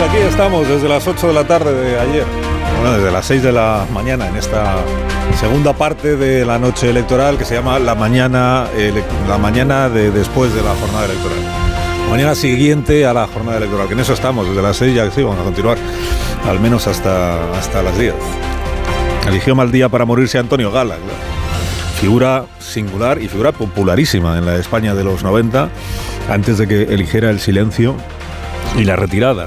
Pues aquí estamos desde las 8 de la tarde de ayer, bueno, desde las 6 de la mañana en esta segunda parte de la noche electoral que se llama la mañana, la mañana de después de la jornada electoral. Mañana siguiente a la jornada electoral, que en eso estamos, desde las 6 ya sí, vamos a continuar, al menos hasta, hasta las 10. Eligió mal día para morirse Antonio Gala. Figura singular y figura popularísima en la España de los 90, antes de que eligiera el silencio y la retirada.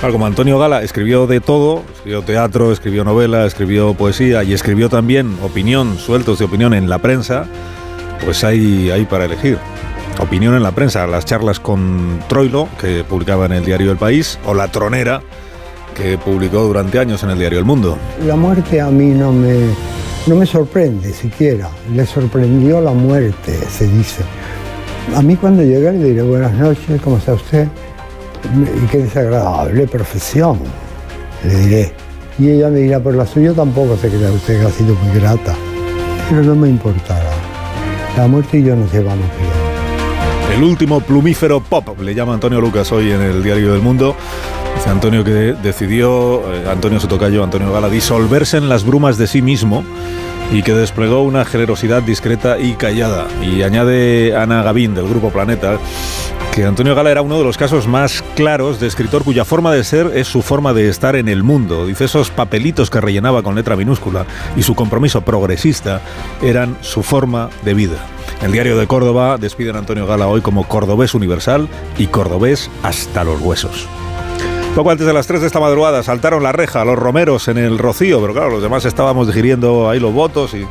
Claro, como Antonio Gala escribió de todo, escribió teatro, escribió novela, escribió poesía y escribió también opinión, sueltos de opinión en la prensa, pues hay, hay para elegir. Opinión en la prensa, las charlas con Troilo, que publicaba en el diario El País, o La Tronera, que publicó durante años en el diario El Mundo. La muerte a mí no me, no me sorprende siquiera. Le sorprendió la muerte, se dice. A mí cuando llegue le diré buenas noches, ¿cómo está usted? Y qué desagradable profesión, le diré. Y ella me dirá, por la suya tampoco se crea usted que ha sido muy grata. Pero no me importará. La muerte y yo nos llevamos bien. El último plumífero pop, le llama Antonio Lucas hoy en el diario del Mundo. Dice Antonio que decidió, eh, Antonio Sotocayo, Antonio Gala, disolverse en las brumas de sí mismo y que desplegó una generosidad discreta y callada. Y añade Ana Gavín del Grupo Planeta que Antonio Gala era uno de los casos más claros de escritor cuya forma de ser es su forma de estar en el mundo. Dice esos papelitos que rellenaba con letra minúscula y su compromiso progresista eran su forma de vida. El diario de Córdoba despiden a Antonio Gala hoy como cordobés universal y cordobés hasta los huesos. Poco antes de las 3 de esta madrugada saltaron la reja los romeros en el Rocío, pero claro, los demás estábamos digiriendo ahí los votos y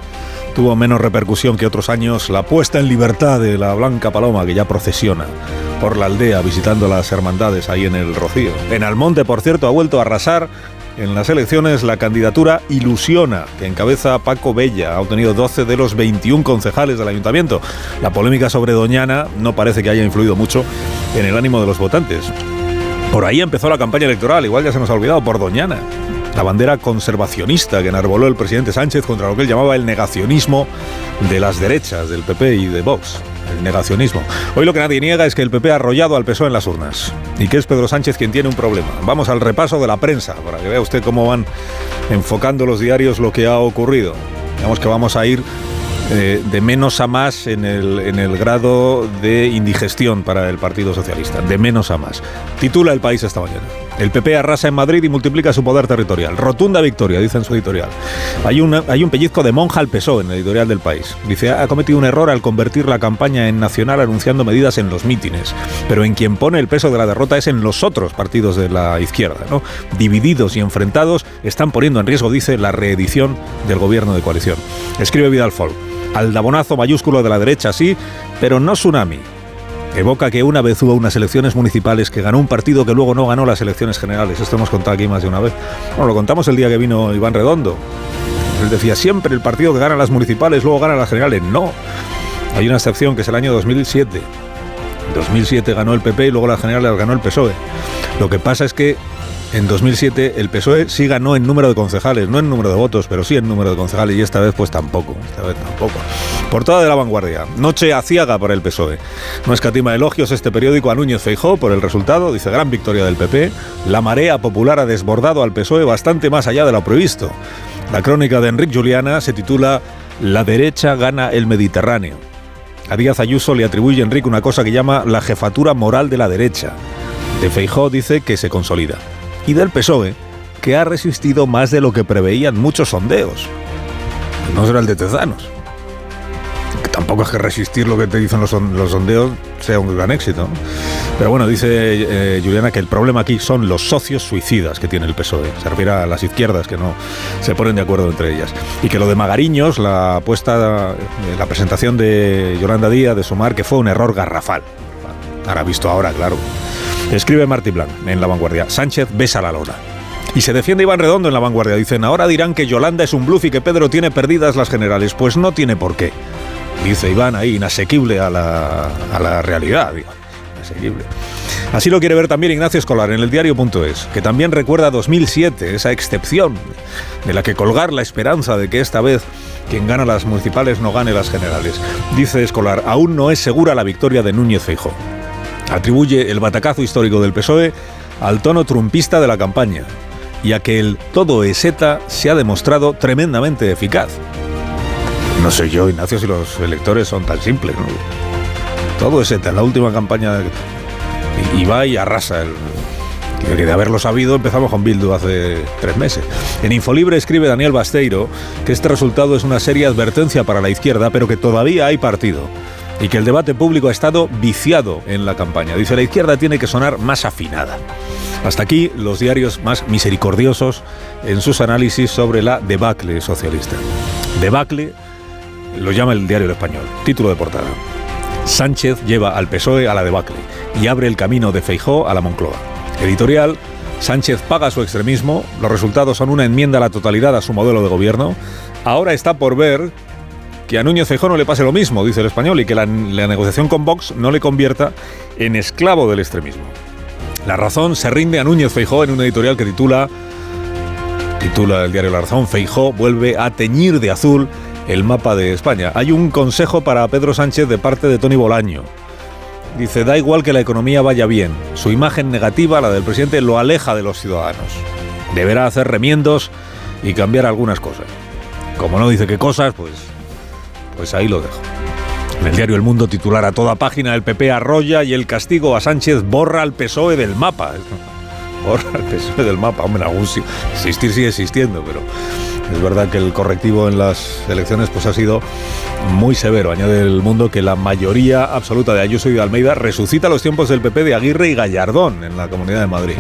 tuvo menos repercusión que otros años la puesta en libertad de la Blanca Paloma que ya procesiona por la aldea visitando las hermandades ahí en el Rocío. En Almonte, por cierto, ha vuelto a arrasar en las elecciones la candidatura Ilusiona, que encabeza Paco Bella. Ha obtenido 12 de los 21 concejales del ayuntamiento. La polémica sobre Doñana no parece que haya influido mucho en el ánimo de los votantes. Por ahí empezó la campaña electoral, igual ya se nos ha olvidado, por Doñana. La bandera conservacionista que enarboló el presidente Sánchez contra lo que él llamaba el negacionismo de las derechas, del PP y de Vox. El negacionismo. Hoy lo que nadie niega es que el PP ha arrollado al PSOE en las urnas y que es Pedro Sánchez quien tiene un problema. Vamos al repaso de la prensa para que vea usted cómo van enfocando los diarios lo que ha ocurrido. Digamos que vamos a ir eh, de menos a más en el, grado de indigestión para el Partido Socialista. De menos a más. Titula el país esta mañana. El PP arrasa en Madrid y multiplica su poder territorial. Rotunda victoria, dice en su editorial. Hay, un pellizco de monja al PSOE en el editorial del país. Dice, ha cometido un error al convertir la campaña en nacional anunciando medidas en los mítines. Pero en quien pone el peso de la derrota es en los otros partidos de la izquierda. ¿no? Divididos y enfrentados están poniendo en riesgo, dice, la reedición del gobierno de coalición. Escribe Vidal Folk. Aldabonazo mayúsculo de la derecha, sí, pero no tsunami. Evoca que una vez hubo unas elecciones municipales que ganó un partido que luego no ganó las elecciones generales. Esto hemos contado aquí más de una vez. Bueno, lo contamos el día que vino Iván Redondo. Él decía siempre el partido que gana las municipales luego gana las generales. No. Hay una excepción que es el año 2007. En 2007 ganó el PP y luego las generales ganó el PSOE. Lo que pasa es que en 2007 el PSOE sí ganó en número de concejales, no en número de votos, pero sí en número de concejales y esta vez pues tampoco, esta vez tampoco. Portada de la vanguardia, noche aciaga para el PSOE. No escatima elogios este periódico a Núñez Feijó por el resultado, dice gran victoria del PP. La marea popular ha desbordado al PSOE bastante más allá de lo previsto. La crónica de Enrique Juliana se titula La derecha gana el Mediterráneo. A Díaz Ayuso le atribuye Enrique una cosa que llama la jefatura moral de la derecha. De Feijó dice que se consolida y del PSOE, que ha resistido más de lo que preveían muchos sondeos. No será el de Tezanos. Que tampoco es que resistir lo que te dicen los, son- los sondeos sea un gran éxito. Pero bueno, dice eh, Juliana que el problema aquí son los socios suicidas que tiene el PSOE. Se refiere a las izquierdas que no se ponen de acuerdo entre ellas. Y que lo de Magariños, la puesta, eh, la presentación de Yolanda Díaz de Sumar, que fue un error garrafal. Ahora visto ahora, claro. Escribe Martí Blanc en La Vanguardia. Sánchez besa la lona. Y se defiende Iván Redondo en La Vanguardia. Dicen, ahora dirán que Yolanda es un bluff y que Pedro tiene perdidas las generales. Pues no tiene por qué. Dice Iván ahí, inasequible a la, a la realidad. Inasequible. Así lo quiere ver también Ignacio Escolar en el diario.es, que también recuerda 2007, esa excepción de la que colgar la esperanza de que esta vez quien gana las municipales no gane las generales. Dice Escolar, aún no es segura la victoria de Núñez Feijóo. Atribuye el batacazo histórico del PSOE al tono trumpista de la campaña y a que el todo es ETA se ha demostrado tremendamente eficaz. No sé yo, Ignacio, si los electores son tan simples. ¿no? Todo es ETA. La última campaña y va y arrasa el, que de haberlo sabido empezamos con Bildu hace tres meses. En Infolibre escribe Daniel Basteiro que este resultado es una seria advertencia para la izquierda, pero que todavía hay partido y que el debate público ha estado viciado en la campaña. Dice, la izquierda tiene que sonar más afinada. Hasta aquí los diarios más misericordiosos en sus análisis sobre la debacle socialista. Debacle lo llama el diario El Español. Título de portada. Sánchez lleva al PSOE a la debacle y abre el camino de Feijó a la Moncloa. Editorial, Sánchez paga su extremismo, los resultados son una enmienda a la totalidad a su modelo de gobierno. Ahora está por ver que a Núñez Feijó no le pase lo mismo, dice el español, y que la, negociación con Vox no le convierta en esclavo del extremismo. La razón se rinde a Núñez Feijó en un editorial que titula, titula el diario La Razón, Feijó vuelve a teñir de azul el mapa de España. Hay un consejo para Pedro Sánchez de parte de Tony Bolaño. Dice, da igual que la economía vaya bien. Su imagen negativa, la del presidente, lo aleja de los ciudadanos. Deberá hacer remiendos y cambiar algunas cosas. Como no dice qué cosas, pues, pues ahí lo dejo. En el diario El Mundo titular a toda página el PP arrolla y el castigo a Sánchez borra al PSOE del mapa. Borra al PSOE del mapa. Hombre, algún existir sigue existiendo, pero es verdad que el correctivo en las elecciones pues ha sido muy severo. Añade el mundo que la mayoría absoluta de Ayuso y de Almeida resucita los tiempos del PP de Aguirre y Gallardón en la Comunidad de Madrid.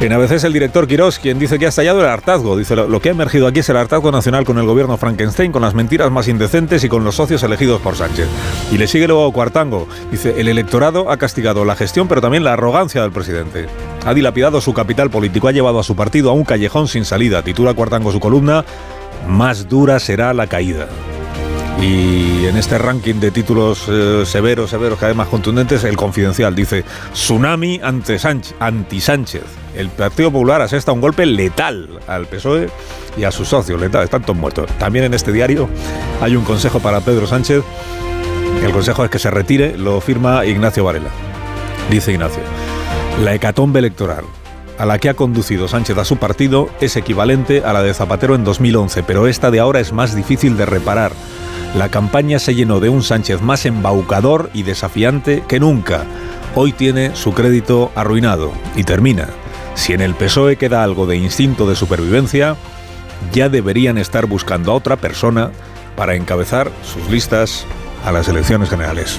En ABC es el director Quirós quien dice que ha estallado el hartazgo. Dice, lo que ha emergido aquí es el hartazgo nacional con el gobierno Frankenstein, con las mentiras más indecentes y con los socios elegidos por Sánchez. Y le sigue luego Cuartango. Dice, el electorado ha castigado la gestión, pero también la arrogancia del presidente. Ha dilapidado su capital político, ha llevado a su partido a un callejón sin salida. Titula Cuartango su columna más dura será la caída. Y en este ranking de títulos eh, severos, severos, cada vez más contundentes, el confidencial dice Tsunami ante Sánchez, anti-Sánchez. El Partido Popular asesta un golpe letal al PSOE y a sus socios, letal, están todos muertos. También en este diario hay un consejo para Pedro Sánchez. El consejo es que se retire, lo firma Ignacio Varela. Dice Ignacio, la hecatombe electoral a la que ha conducido Sánchez a su partido es equivalente a la de Zapatero en 2011, pero esta de ahora es más difícil de reparar. La campaña se llenó de un Sánchez más embaucador y desafiante que nunca. Hoy tiene su crédito arruinado y termina. Si en el PSOE queda algo de instinto de supervivencia, ya deberían estar buscando a otra persona para encabezar sus listas a las elecciones generales.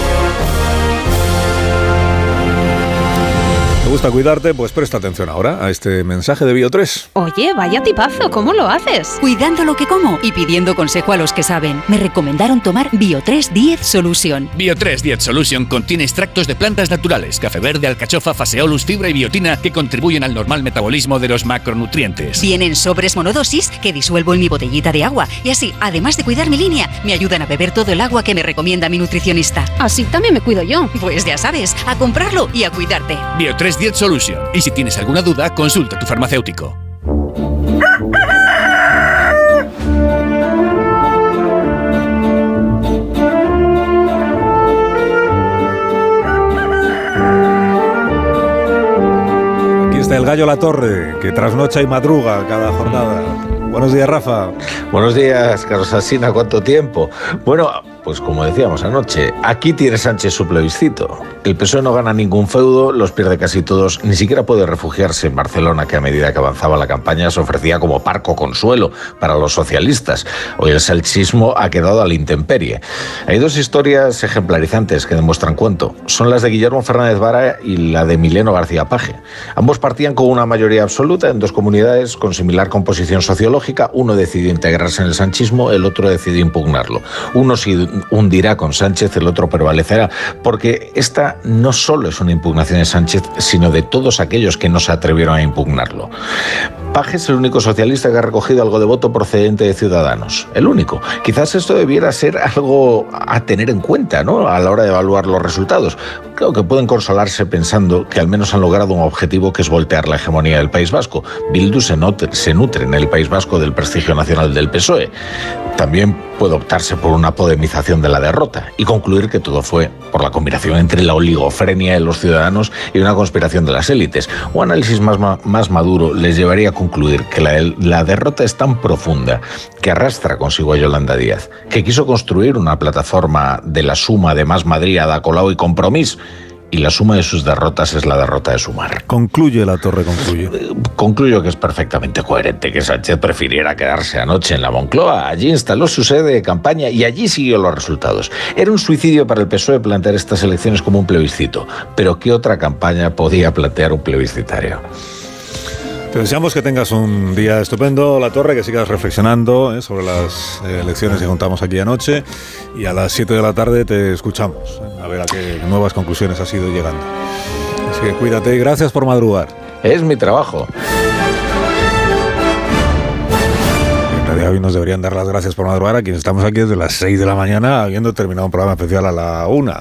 Gusta cuidarte? Pues presta atención ahora a este mensaje de Bio3. Oye, vaya tipazo, ¿cómo lo haces? Cuidando lo que como y pidiendo consejo a los que saben. Me recomendaron tomar Bio3 10 Solution. Bio3 10 Solution contiene extractos de plantas naturales, café verde, alcachofa, faseolus, fibra y biotina que contribuyen al normal metabolismo de los macronutrientes. Vienen sobres monodosis que disuelvo en mi botellita de agua y así, además de cuidar mi línea, me ayudan a beber todo el agua que me recomienda mi nutricionista. Así también me cuido yo. Pues ya sabes, a comprarlo y a cuidarte. Bio3 10 Solution. Y si tienes alguna duda, consulta a tu farmacéutico. Aquí está el gallo La Torre, que trasnocha y madruga cada jornada. Buenos días, Rafa. Buenos días, Carlos Asina, ¿cuánto tiempo? Bueno, pues como decíamos anoche, aquí tiene Sánchez su plebiscito. El PSOE no gana ningún feudo, los pierde casi todos, ni siquiera puede refugiarse en Barcelona, que a medida que avanzaba la campaña se ofrecía como parco consuelo para los socialistas. Hoy el salchismo ha quedado a la intemperie. Hay dos historias ejemplarizantes que demuestran cuánto. Son las de Guillermo Fernández Vara y la de Mileno García Paje. Ambos partían con una mayoría absoluta en dos comunidades con similar composición sociológica. Uno decidió integrarse en el sanchismo, el otro decidió impugnarlo. Uno hundirá con Sánchez, el otro prevalecerá, porque esta no solo es una impugnación de Sánchez, sino de todos aquellos que no se atrevieron a impugnarlo. Paje es el único socialista que ha recogido algo de voto procedente de Ciudadanos. El único. Quizás esto debiera ser algo a tener en cuenta ¿no? a la hora de evaluar los resultados. Creo que pueden consolarse pensando que al menos han logrado un objetivo que es voltear la hegemonía del País Vasco. Bildu se, se nutre en el País Vasco del prestigio nacional del PSOE. También puede optarse por una podemización de la derrota y concluir que todo fue por la combinación entre la oligofrenia de los ciudadanos y una conspiración de las élites. Un análisis más, maduro les llevaría a concluir que la, la derrota es tan profunda que arrastra consigo a Yolanda Díaz, que quiso construir una plataforma de la suma de Más Madrid, Ada Colau y Compromís y la suma de sus derrotas es la derrota de Sumar. Concluye la torre, concluye. Concluyo que es perfectamente coherente que Sánchez prefiriera quedarse anoche en la Moncloa. Allí instaló su sede de campaña y allí siguió los resultados. Era un suicidio para el PSOE plantear estas elecciones como un plebiscito. Pero ¿qué otra campaña podía plantear un plebiscitario? Te deseamos que tengas un día estupendo, La Torre, que sigas reflexionando eh, sobre las eh, elecciones que contamos aquí anoche y a las 7 de la tarde te escuchamos, eh, a ver a qué nuevas conclusiones has ido llegando. Así que cuídate y gracias por madrugar. Es mi trabajo. En realidad hoy nos deberían dar las gracias por madrugar a quienes estamos aquí desde las 6 de la mañana habiendo terminado un programa especial a la 1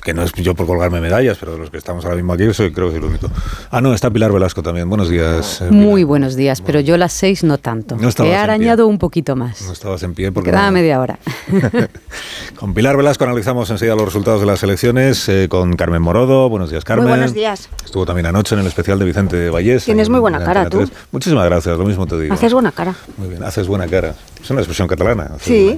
que no es yo por colgarme medallas, pero de los que estamos ahora mismo aquí, soy, creo que es el único. Ah, no, está Pilar Velasco también. Buenos días. Eh, Muy buenos días, pero yo las seis no tanto. He arañado un poquito más. No estabas en pie porque... Quedaba media hora. con Pilar Velasco analizamos enseguida los resultados de las elecciones, eh, con Carmen Morodo. Buenos días, Carmen. Muy buenos días. Estuvo también anoche en el especial de Vicente Vallés. Tienes muy buena cara, tú. Muchísimas gracias, lo mismo te digo. Haces buena cara. Muy bien, haces buena cara. Es una expresión catalana. Sí.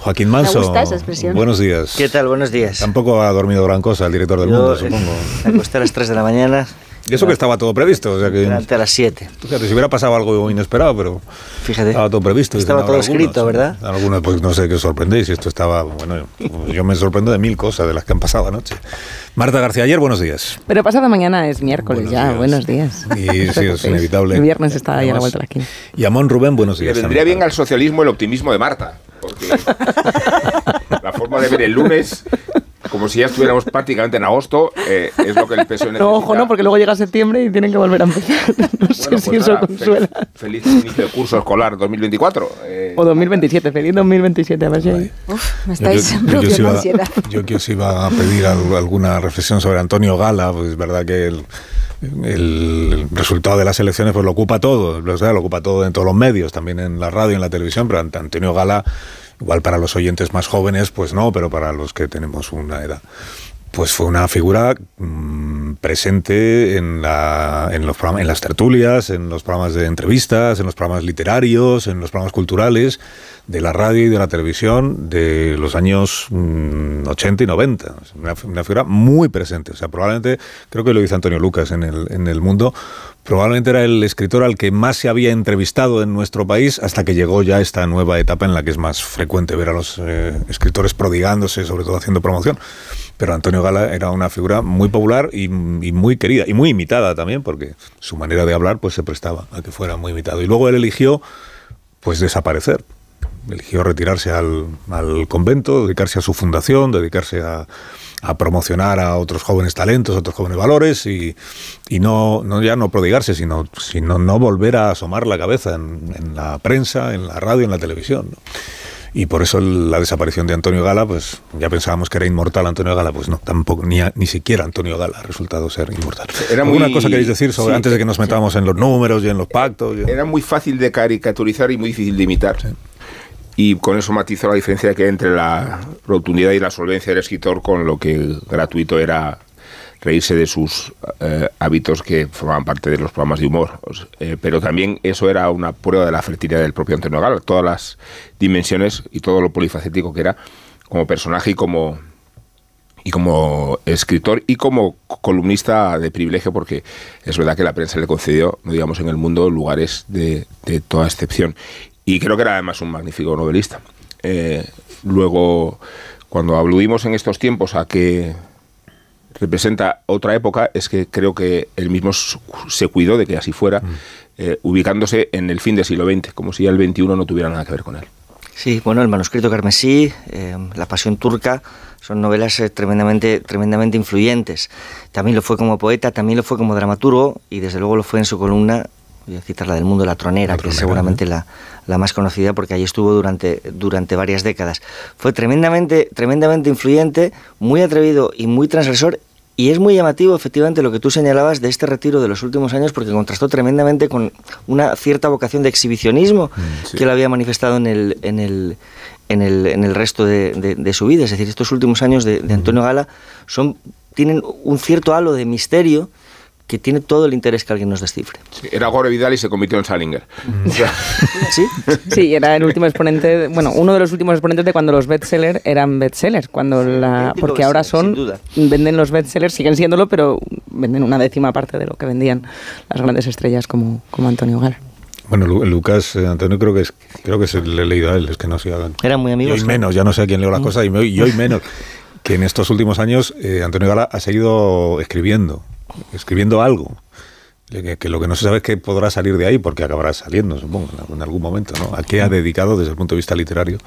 Joaquín Manso. Me gusta esa expresión. Buenos días. ¿Qué tal? Buenos días. Tampoco ha dormido gran cosa el director del mundo, supongo. Me acosté a las 3 de la mañana. Y eso que estaba todo previsto. O sea que, Durante a las 7. Fíjate, si hubiera pasado algo inesperado, pero. Fíjate. Estaba todo previsto. Estaba todo escrito, ¿verdad? Algunos, pues no sé qué os sorprendéis. Esto estaba. Bueno, yo me sorprendo de mil cosas de las que han pasado anoche. Marta García, ayer, buenos días. Pero pasado mañana es miércoles buenos ya. Días. Buenos días. Y sí, es inevitable. El viernes está ahí a la vuelta de la esquina. Y Amón Rubén, buenos días. Le vendría bien al socialismo el optimismo de Marta. Porque la forma de ver el lunes como si ya estuviéramos prácticamente en agosto, eh, es lo que el PSOE necesita. No, ojo, no, porque luego llega septiembre y tienen que volver a empezar. No sé bueno, si pues eso nada, consuela. Feliz, feliz inicio de curso escolar 2024. Eh, O 2027, feliz 2027, a ver si hay. Uf, me Yo, estáis yo- yo os produciendo iba, ansiedad. yo que os iba a pedir al- alguna reflexión sobre Antonio Gala, pues es verdad que el, el resultado de las elecciones pues lo ocupa todo, o sea, lo ocupa todo en todos los medios, también en la radio y en la televisión, pero ante Antonio Gala, igual para los oyentes más jóvenes, pues no, pero para los que tenemos una edad. Pues fue una figura mm, presente en, la, en, los en las tertulias, en los programas de entrevistas, en los programas literarios, en los programas culturales de la radio y de la televisión de los años mm, 80 y 90. Es Una, una figura muy presente. O sea, probablemente, creo que lo dice Antonio Lucas en el, en el mundo, probablemente era el escritor al que más se había entrevistado en nuestro país hasta que llegó ya esta nueva etapa en la que es más frecuente ver a los eh, escritores prodigándose, sobre todo haciendo promoción. Pero Antonio Gala era una figura muy popular y, muy querida y muy imitada también, porque su manera de hablar pues se prestaba a que fuera muy imitado. Y luego él eligió pues desaparecer. Eligió retirarse al convento, dedicarse a su fundación, dedicarse a, a promocionar a otros jóvenes talentos, a otros jóvenes valores y, y no, no ya no prodigarse, sino, sino no volver a asomar la cabeza en, en la prensa, en la radio, en la televisión. ¿no? Y por eso la desaparición de Antonio Gala, pues ya pensábamos que era inmortal Antonio Gala, pues no, tampoco, ni, a- ni siquiera Antonio Gala ha resultado ser inmortal. Era ¿Alguna muy- cosa queréis decir sobre, sí, antes de que nos metamos en los números y en los pactos? y en- Era muy fácil de caricaturizar y muy difícil de imitar. Y con eso matizó la diferencia que hay entre la rotundidad y la solvencia del escritor con lo que gratuito era reírse de sus eh, hábitos que formaban parte de los programas de humor. Eh, pero también eso era una prueba de la fertilidad del propio Antonio Gala, todas las dimensiones y todo lo polifacético que era como personaje y como y como escritor y como columnista de privilegio, porque es verdad que la prensa le concedió, no digamos en el mundo, lugares de, toda excepción. Y creo que era además un magnífico novelista. Eh, luego, cuando aludimos en estos tiempos a que representa otra época, es que creo que él mismo se cuidó de que así fuera, mm. eh, ubicándose en el fin del siglo XX, como si el XXI no tuviera nada que ver con él. Sí, bueno, el manuscrito carmesí, eh, La pasión turca, son novelas eh, tremendamente, tremendamente influyentes. También lo fue como poeta, también lo fue como dramaturgo y desde luego lo fue en su columna, voy a citar la del Mundo de la Tronera, que es seguramente la, la, más conocida porque allí estuvo durante, durante varias décadas. Fue tremendamente, tremendamente influyente, muy atrevido y muy transgresor y es muy llamativo, efectivamente, lo que tú señalabas de este retiro de los últimos años, porque contrastó tremendamente con una cierta vocación de exhibicionismo mm, que él había manifestado en el, en el, en el, en el resto de, su vida. Es decir, estos últimos años de, Antonio Gala son, tienen un cierto halo de misterio que tiene todo el interés que alguien nos descifre. era Gore Vidal y se convirtió en Salinger. ¿Sí? sí, era el último exponente, bueno, uno de los últimos exponentes de cuando los bestsellers eran bestsellers, cuando la, porque ahora son, venden los bestsellers, siguen siéndolo, pero venden una décima parte de lo que vendían las grandes estrellas como, como Antonio Gal. Bueno, Lucas, eh, Antonio, creo que es, creo que le he leído a él, es que no se hagan. Eran muy amigos. Y hoy menos, ya no sé a quién leo las mm. cosas, y hoy menos. Que en estos últimos años eh, Antonio Gala ha seguido escribiendo escribiendo algo. Que, lo que no se sabe es que podrá salir de ahí, porque acabará saliendo, supongo, en algún momento. ¿no? ¿A qué ha dedicado, desde el punto de vista literario,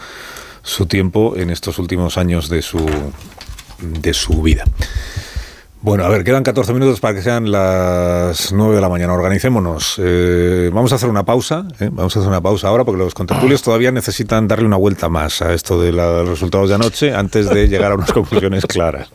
su tiempo en estos últimos años de su, de su vida? Bueno, a ver, quedan 14 minutos para que sean las 9 de la mañana. Organicémonos. Eh, vamos a hacer una pausa. ¿eh? Vamos a hacer una pausa ahora porque los contertulios todavía necesitan darle una vuelta más a esto de los resultados de anoche antes de llegar a unas conclusiones claras.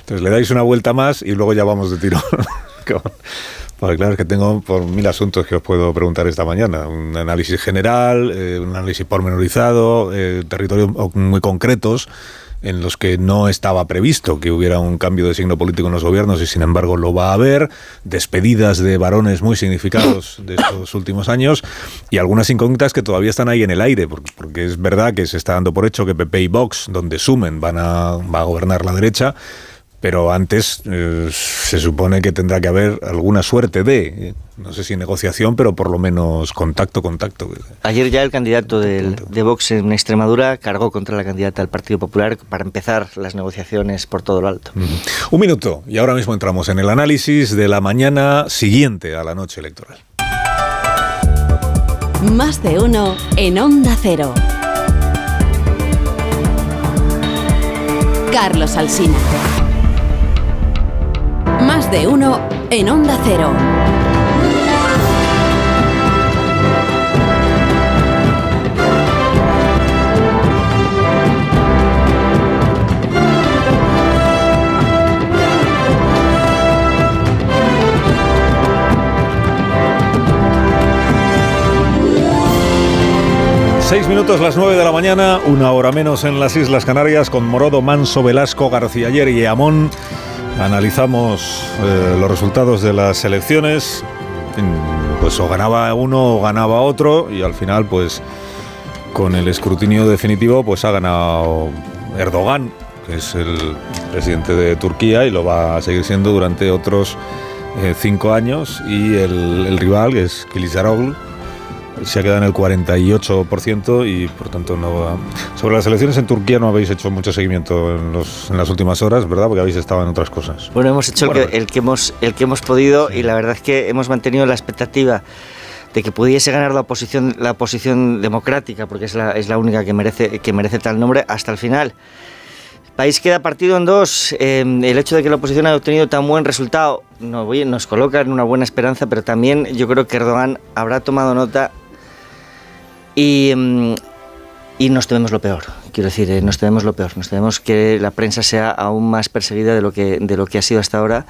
Entonces le dais una vuelta más y luego ya vamos de tiro. Porque claro, es que tengo por mil asuntos que os puedo preguntar esta mañana. Un análisis general, eh, un análisis pormenorizado, territorios muy concretos en los que no estaba previsto que hubiera un cambio de signo político en los gobiernos y sin embargo lo va a haber, despedidas de varones muy significados de estos últimos años y algunas incógnitas que todavía están ahí en el aire, porque, es verdad que se está dando por hecho que PP y Vox, donde sumen, van a, va a gobernar la derecha, pero antes eh, se supone que tendrá que haber alguna suerte de, eh, no sé si negociación, pero por lo menos contacto, contacto. Ayer ya el candidato del, de Vox en Extremadura cargó contra la candidata del Partido Popular para empezar las negociaciones por todo lo alto. Un minuto, y ahora mismo entramos en el análisis de la mañana siguiente a la noche electoral. Más de uno en Onda Cero. Carlos Alsina. De uno en Onda Cero. Seis minutos, las nueve de la mañana, una hora menos en las Islas Canarias, con Morodo, Manso, Velasco, García Ayer y Amón. Analizamos eh, los resultados de las elecciones. Pues o ganaba uno o ganaba otro y al final pues con el escrutinio definitivo pues ha ganado Erdogan, que es el presidente de Turquía y lo va a seguir siendo durante otros eh, cinco años y el, rival que es Kılıçdaroğlu se ha quedado en el 48% y por tanto no va. Sobre las elecciones en Turquía no habéis hecho mucho seguimiento en, los, en las últimas horas, ¿verdad? Porque habéis estado en otras cosas. Bueno, hemos hecho el, que, hemos, el que hemos podido y la verdad es que hemos mantenido la expectativa de que pudiese ganar la oposición, la oposición democrática, porque es la, es la única que merece, que merece tal nombre, hasta el final. El país queda partido en dos. Em, el hecho de que la oposición haya obtenido tan buen resultado nos, nos coloca en una buena esperanza, pero también yo creo que Erdogan habrá tomado nota y, mm, y nos tememos lo peor, quiero decir, eh, nos tenemos lo peor, nos tenemos que la prensa sea aún más perseguida de lo que, de lo que ha sido hasta ahora,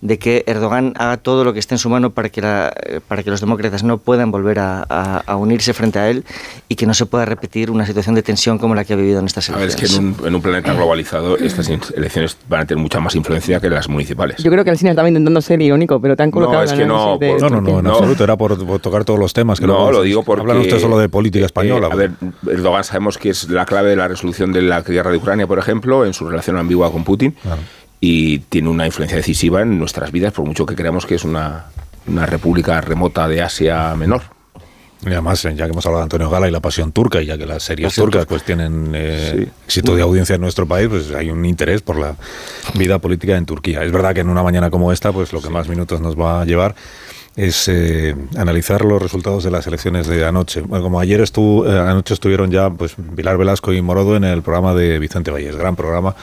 de que Erdogan haga todo lo que esté en su mano para que, la, para que los demócratas no puedan volver a, a, unirse frente a él y que no se pueda repetir una situación de tensión como la que ha vivido en estas elecciones. A ver, es que en un, en un planeta globalizado estas elecciones van a tener mucha más influencia que las municipales. Yo creo que el cine estaba intentando ser irónico, pero te han colocado... No, es que no, no, no, no, en absoluto, era por, tocar todos los temas. Que no, lo digo porque... Hablan ustedes solo de política española. Eh, a ver, Erdogan sabemos que es la clave de la resolución de la guerra de Ucrania, por ejemplo, en su relación ambigua con Putin. Y tiene una influencia decisiva en nuestras vidas, por mucho que creamos que es una, una república remota de Asia menor. Y además, ya que hemos hablado de Antonio Gala y la pasión turca, y ya que las series turcas pues tienen eh, éxito de audiencia en nuestro país, pues hay un interés por la vida política en Turquía. Es verdad que en una mañana como esta, pues lo que más minutos nos va a llevar es eh, analizar los resultados de las elecciones de anoche. Bueno, como ayer estuvo, eh, anoche estuvieron ya pues Pilar Velasco y Morodo en el programa de Vicente Valles, gran programa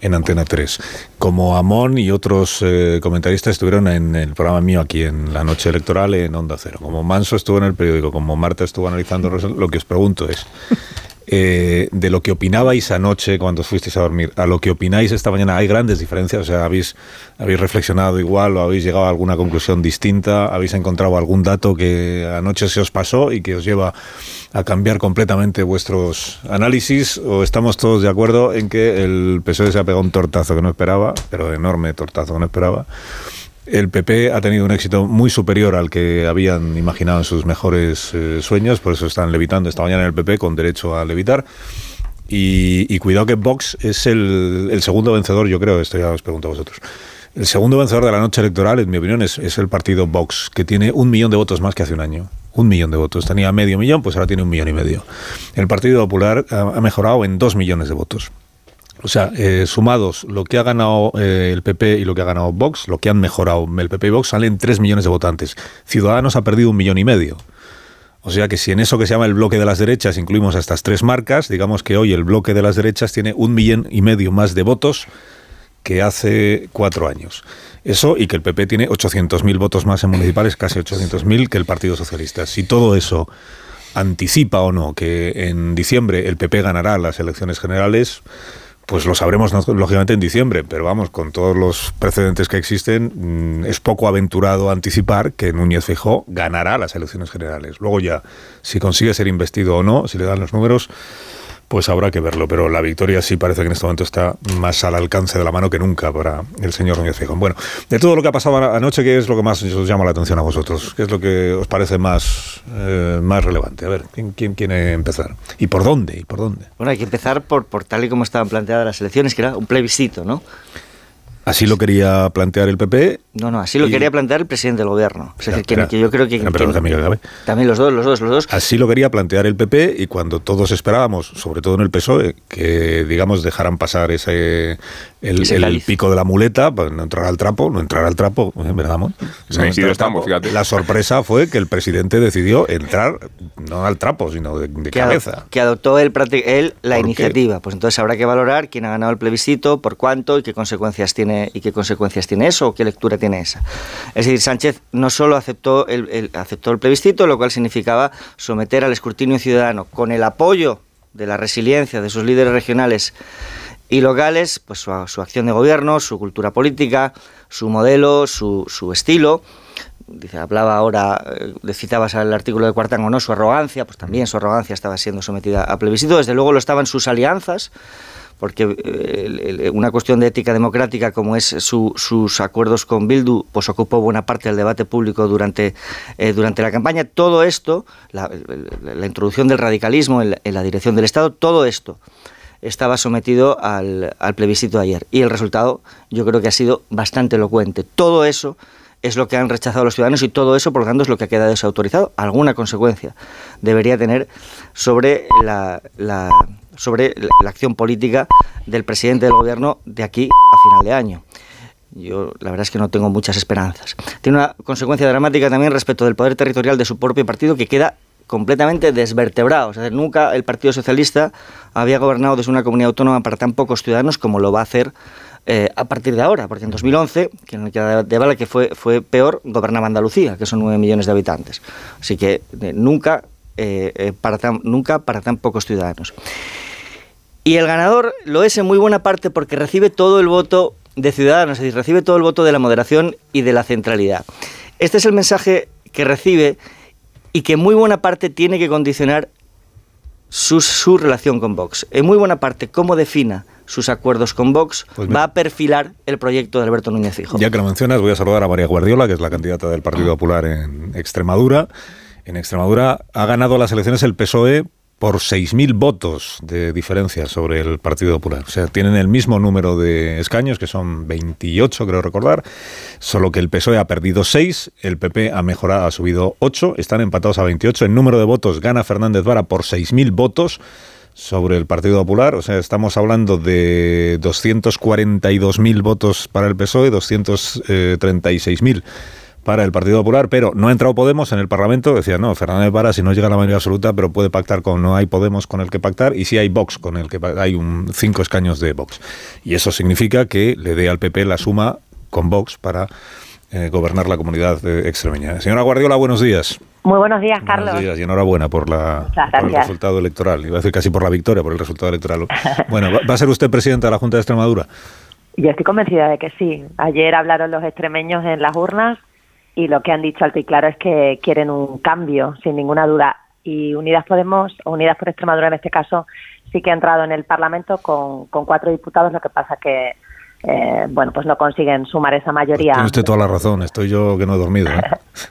en Antena 3. Como Amón y otros eh, comentaristas estuvieron en el programa mío aquí en la noche electoral en Onda Cero. Como Manso estuvo en el periódico, como Marta estuvo analizando, lo que os pregunto es... Eh, de lo que opinabais anoche cuando fuisteis a dormir a lo que opináis esta mañana, ¿hay grandes diferencias? O sea, ¿habéis, habéis reflexionado igual o habéis llegado a alguna conclusión distinta? ¿Habéis encontrado algún dato que anoche se os pasó y que os lleva a cambiar completamente vuestros análisis? ¿O estamos todos de acuerdo en que el PSOE se ha pegado un tortazo que no esperaba, pero enorme tortazo que no esperaba? El PP ha tenido un éxito muy superior al que habían imaginado en sus mejores eh, sueños, por eso están levitando esta mañana en el PP con derecho a levitar. Y, cuidado que Vox es el, segundo vencedor, yo creo, esto ya os pregunto a vosotros. El segundo vencedor de la noche electoral, en mi opinión, es, el partido Vox, que tiene un millón de votos más que hace un año. Un millón de votos. Tenía medio millón, pues ahora tiene un millón y medio. El Partido Popular ha mejorado en dos millones de votos. O sea, eh, sumados lo que ha ganado eh, el PP y lo que ha ganado Vox, lo que han mejorado el PP y Vox, salen 3 millones de votantes. Ciudadanos ha perdido un millón y medio. O sea que si en eso que se llama el bloque de las derechas incluimos a estas tres marcas, digamos que hoy el bloque de las derechas tiene un millón y medio más de votos que hace cuatro años. Eso y que el PP tiene 800.000 votos más en municipales, casi 800.000 que el Partido Socialista. Si todo eso anticipa o no que en diciembre el PP ganará las elecciones generales, pues lo sabremos lógicamente en diciembre, pero vamos, con todos los precedentes que existen, mm, es poco aventurado anticipar que Núñez Fijó ganará las elecciones generales. Luego ya, si consigue ser investido o no, si le dan los números, pues habrá que verlo. Pero la victoria sí parece que en este momento está más al alcance de la mano que nunca para el señor Núñez Fijón. Bueno, de todo lo que ha pasado anoche, ¿qué es lo que más os llama la atención a vosotros? ¿Qué es lo que os parece más, eh, más relevante? A ver, ¿quién, ¿quién, quiere empezar? ¿Y por dónde? ¿Y por dónde? Bueno, hay que empezar por, por tal y como estaban planteadas las elecciones, que era un plebiscito, ¿no? Así lo quería plantear el PP. No, no, así lo quería plantear el presidente del gobierno. Es decir, que, yo creo que, también los dos, los dos, los dos. Así lo quería plantear el PP y cuando todos esperábamos, sobre todo en el PSOE, que digamos dejaran pasar ese el, pico de la muleta, pues no entrar al trapo, no entrar al trapo, ¿eh? ¿verdad, estamos, La sorpresa fue que el presidente decidió entrar no al trapo, sino de, cabeza. que adoptó él, él la iniciativa. Pues entonces habrá que valorar quién ha ganado el plebiscito, por cuánto y qué consecuencias tiene y qué consecuencias tiene eso o qué lectura tiene esa. Es decir, Sánchez no solo aceptó el, aceptó el plebiscito, lo cual significaba someter al escrutinio ciudadano con el apoyo de la resiliencia de sus líderes regionales y locales, pues su, acción de gobierno, su cultura política, su modelo, su, su estilo. Dice, hablaba ahora, le eh, citabas al artículo de Cuartango, ¿no? Su arrogancia, pues también su arrogancia estaba siendo sometida a plebiscito. Desde luego lo estaban sus alianzas, porque eh, una cuestión de ética democrática como es sus acuerdos con Bildu, pues ocupó buena parte del debate público durante, eh, durante la campaña. Todo esto, la, introducción del radicalismo en la, dirección del Estado, todo esto estaba sometido al, al plebiscito de ayer. Y el resultado yo creo que ha sido bastante elocuente. Todo eso es lo que han rechazado los ciudadanos y todo eso, por lo tanto, es lo que ha quedado desautorizado. Alguna consecuencia debería tener sobre la, sobre la acción política del presidente del gobierno de aquí a final de año. Yo la verdad es que no tengo muchas esperanzas. Tiene una consecuencia dramática también respecto del poder territorial de su propio partido que queda completamente desvertebrado. nunca el Partido Socialista había gobernado desde una comunidad autónoma para tan pocos ciudadanos como lo va a hacer eh, a partir de ahora, porque en 2011, que no queda de bala que fue, fue peor, gobernaba Andalucía, que son 9 millones de habitantes. Así que eh, nunca, eh, para tan, nunca para tan pocos ciudadanos. Y el ganador lo es en muy buena parte porque recibe todo el voto de Ciudadanos, es decir, recibe todo el voto de la moderación y de la centralidad. Este es el mensaje que recibe y que en muy buena parte tiene que condicionar su, su relación con Vox. En muy buena parte, cómo defina sus acuerdos con Vox, pues va a perfilar el proyecto de Alberto Núñez Fijo. Ya que lo mencionas, voy a saludar a María Guardiola, que es la candidata del Partido Popular en Extremadura. En Extremadura ha ganado las elecciones el PSOE por 6.000 votos de diferencia sobre el Partido Popular. O sea, tienen el mismo número de escaños, que son 28, creo recordar, solo que el PSOE ha perdido 6, el PP ha mejorado, ha subido 8, están empatados a 28. En número de votos gana Fernández Vara por 6.000 votos sobre el Partido Popular. O sea, estamos hablando de 242.000 votos para el PSOE, 236.000 para el Partido Popular, pero no ha entrado Podemos en el Parlamento. Decía, no, Fernández Vara, si no llega a la mayoría absoluta, pero puede pactar con. No hay Podemos con el que pactar y sí hay Vox con el que hay un cinco escaños de Vox. Y eso significa que le dé al PP la suma con Vox para eh, gobernar la comunidad extremeña. Señora Guardiola, buenos días. Muy buenos días, Carlos. Buenos días y enhorabuena por, la, por el resultado electoral. Iba a decir casi por la victoria, por el resultado electoral. Bueno, ¿va a ser usted presidente de la Junta de Extremadura? Yo estoy convencida de que sí. Ayer hablaron los extremeños en las urnas y lo que han dicho alto y claro es que quieren un cambio, sin ninguna duda. Y Unidas Podemos, o Unidas por Extremadura en este caso, sí que ha entrado en el Parlamento con, con cuatro diputados, lo que pasa que eh, bueno, pues no consiguen sumar esa mayoría. tiene usted toda la razón, estoy yo que no he dormido. ¿eh?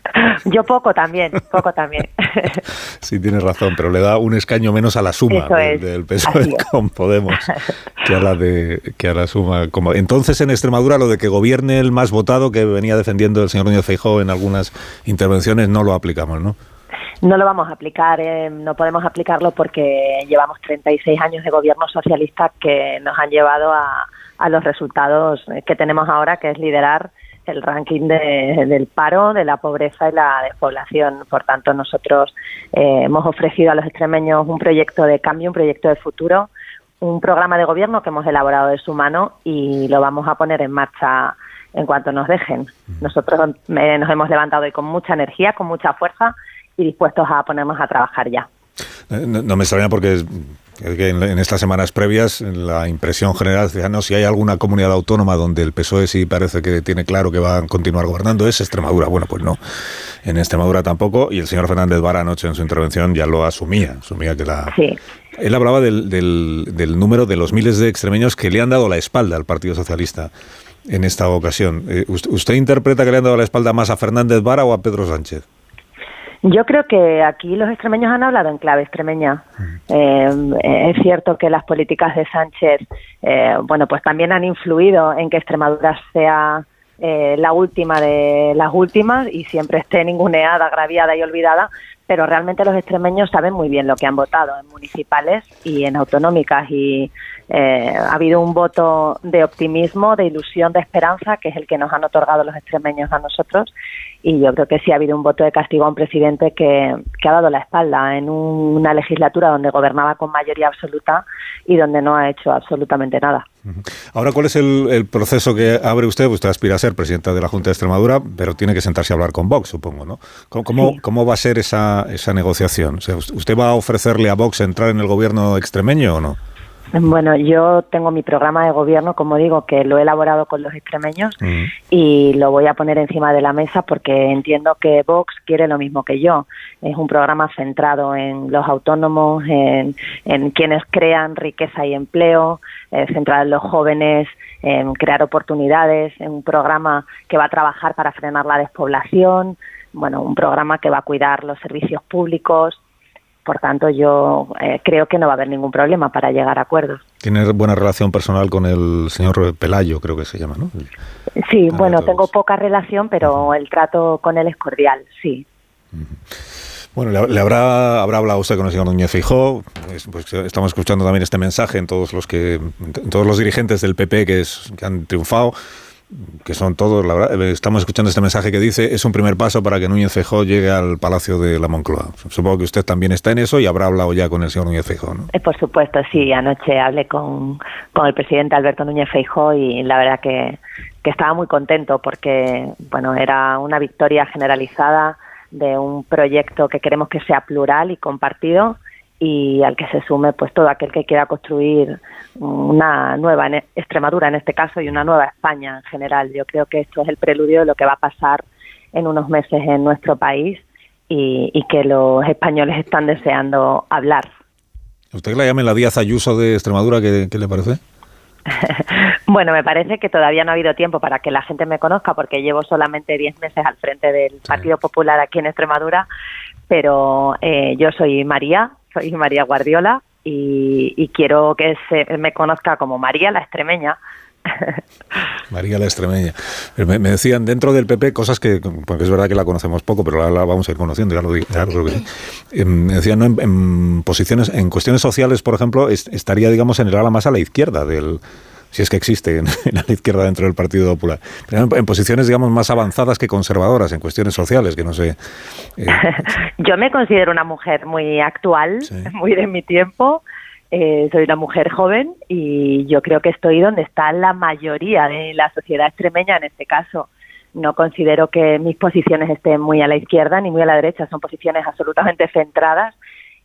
yo poco también, poco también. sí, tiene razón, pero le da un escaño menos a la suma del, PSOE con Podemos que a la de que a la suma. Como, entonces en Extremadura lo de que gobierne el más votado que venía defendiendo el señor Núñez Feijóo en algunas intervenciones no lo aplicamos, ¿no? No lo vamos a aplicar, eh, no podemos aplicarlo porque llevamos 36 años de gobierno socialista que nos han llevado a, a los resultados que tenemos ahora, que es liderar el ranking del paro, de la pobreza y la despoblación. Por tanto, nosotros eh, hemos ofrecido a los extremeños un proyecto de cambio, un proyecto de futuro, un programa de gobierno que hemos elaborado de su mano y lo vamos a poner en marcha en cuanto nos dejen. Nosotros eh, nos hemos levantado hoy con mucha energía, con mucha fuerza y dispuestos a ponernos a trabajar ya. Eh, no, me extraña porque en, estas semanas previas la impresión general decía, no, si hay alguna comunidad autónoma donde el PSOE sí parece que tiene claro que va a continuar gobernando, es Extremadura. Bueno, pues no, en Extremadura tampoco, y el señor Fernández Vara anoche en su intervención ya lo asumía, asumía que la... Él hablaba del, del, número de los miles de extremeños que le han dado la espalda al Partido Socialista en esta ocasión. Eh, ¿Usted interpreta que le han dado la espalda más a Fernández Vara o a Pedro Sánchez? Yo creo que aquí los extremeños han hablado en clave extremeña. Eh, es cierto que las políticas de Sánchez, eh, bueno, pues también han influido en que Extremadura sea eh, la última de las últimas y siempre esté ninguneada, agraviada y olvidada, pero realmente los extremeños saben muy bien lo que han votado en municipales y en autonómicas y ha habido un voto de optimismo, de ilusión, de esperanza, que es el que nos han otorgado los extremeños a nosotros y yo creo que sí ha habido un voto de castigo a un presidente que, ha dado la espalda en una legislatura donde gobernaba con mayoría absoluta y donde no ha hecho absolutamente nada. Ahora, ¿cuál es el, proceso que abre usted? Usted aspira a ser presidenta de la Junta de Extremadura, pero tiene que sentarse a hablar con Vox, supongo, ¿no? ¿Cómo, cómo, va a ser esa, esa negociación? ¿Usted va a ofrecerle a Vox entrar en el gobierno extremeño o no? Bueno, yo tengo mi programa de gobierno, como digo, que lo he elaborado con los extremeños y lo voy a poner encima de la mesa porque entiendo que Vox quiere lo mismo que yo. Es un programa centrado en los autónomos, en, quienes crean riqueza y empleo, eh, centrado en los jóvenes, en crear oportunidades, en un programa que va a trabajar para frenar la despoblación, bueno, un programa que va a cuidar los servicios públicos, por tanto, yo eh, creo que no va a haber ningún problema para llegar a acuerdos. Tiene buena relación personal con el señor Pelayo, creo que se llama, ¿no? Sí, bueno, tengo poca relación, pero el trato con él es cordial, sí. Bueno, le, habrá, habrá hablado usted con el señor Núñez Fijó. Pues, estamos escuchando también este mensaje en todos los que, en todos los dirigentes del PP que, es, que han triunfado que son todos, la verdad, eh, estamos escuchando este mensaje que dice, es un primer paso para que Núñez Feijóo llegue al Palacio de la Moncloa. Supongo que usted también está en eso y habrá hablado ya con el señor Núñez Feijóo, ¿no? Eh, por supuesto, sí. Anoche hablé con, con el presidente Alberto Núñez Feijóo y la verdad que, que estaba muy contento porque, bueno, era una victoria generalizada de un proyecto que queremos que sea plural y compartido y al que se sume pues todo aquel que quiera construir una nueva Extremadura en este caso y una nueva España en general. Yo creo que esto es el preludio de lo que va a pasar en unos meses en nuestro país y, que los españoles están deseando hablar. ¿Usted que la llame la Díaz Ayuso de Extremadura, qué, le parece? bueno, me parece que todavía no ha habido tiempo para que la gente me conozca porque llevo solamente 10 meses al frente del Partido Popular aquí en Extremadura, pero eh, yo soy María, soy María Guardiola y, quiero que se me conozca como María la extremeña. María la extremeña. Me, decían dentro del PP cosas que, porque es verdad que la conocemos poco, pero la vamos a ir conociendo, ya lo digo, eh, Me decían en, posiciones, en cuestiones sociales, por ejemplo, estaría, digamos, en el ala más a la izquierda del, si es que existe en, la izquierda dentro del Partido Popular, en, posiciones, digamos, más avanzadas que conservadoras, en cuestiones sociales, que no sé. Eh. Yo me considero una mujer muy actual, muy de mi tiempo. Eh, soy una mujer joven y yo creo que estoy donde está la mayoría de la sociedad extremeña en este caso. No considero que mis posiciones estén muy a la izquierda ni muy a la derecha, son posiciones absolutamente centradas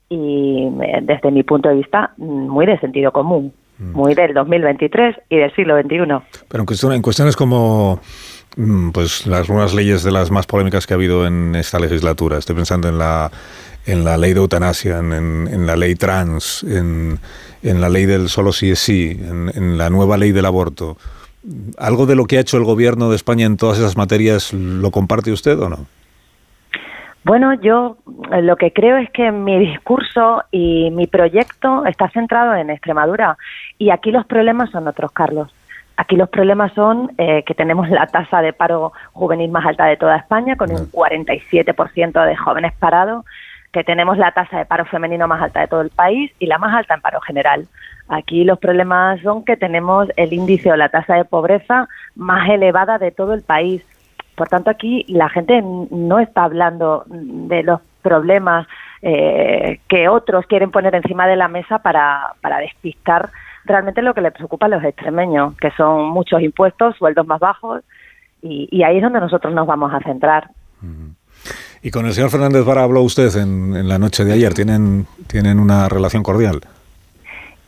y eh, desde mi punto de vista muy de sentido común. Mm. muy del 2023 y del siglo XXI. Pero en, cuestiones como mm, pues las nuevas leyes de las más polémicas que ha habido en esta legislatura, estoy pensando en la en la ley de eutanasia, en, en, la ley trans, en, en, la ley del solo sí es sí, en, la nueva ley del aborto. ¿Algo de lo que ha hecho el gobierno de España en todas esas materias lo comparte usted o no? Bueno, yo eh, lo que creo es que mi discurso y mi proyecto está centrado en Extremadura y aquí los problemas son otros, Carlos. Aquí los problemas son eh, que tenemos la tasa de paro juvenil más alta de toda España, con un 47% de jóvenes parados, que tenemos la tasa de paro femenino más alta de todo el país y la más alta en paro general. Aquí los problemas son que tenemos el índice o la tasa de pobreza más elevada de todo el país por tanto, aquí la gente no está hablando de los problemas eh, que otros quieren poner encima de la mesa para, para despistar realmente lo que les preocupa a los extremeños, que son muchos impuestos, sueldos más bajos, y, ahí es donde nosotros nos vamos a centrar. Y con el señor Fernández Vara habló usted en, la noche de ayer. ¿Tienen, tienen una relación cordial?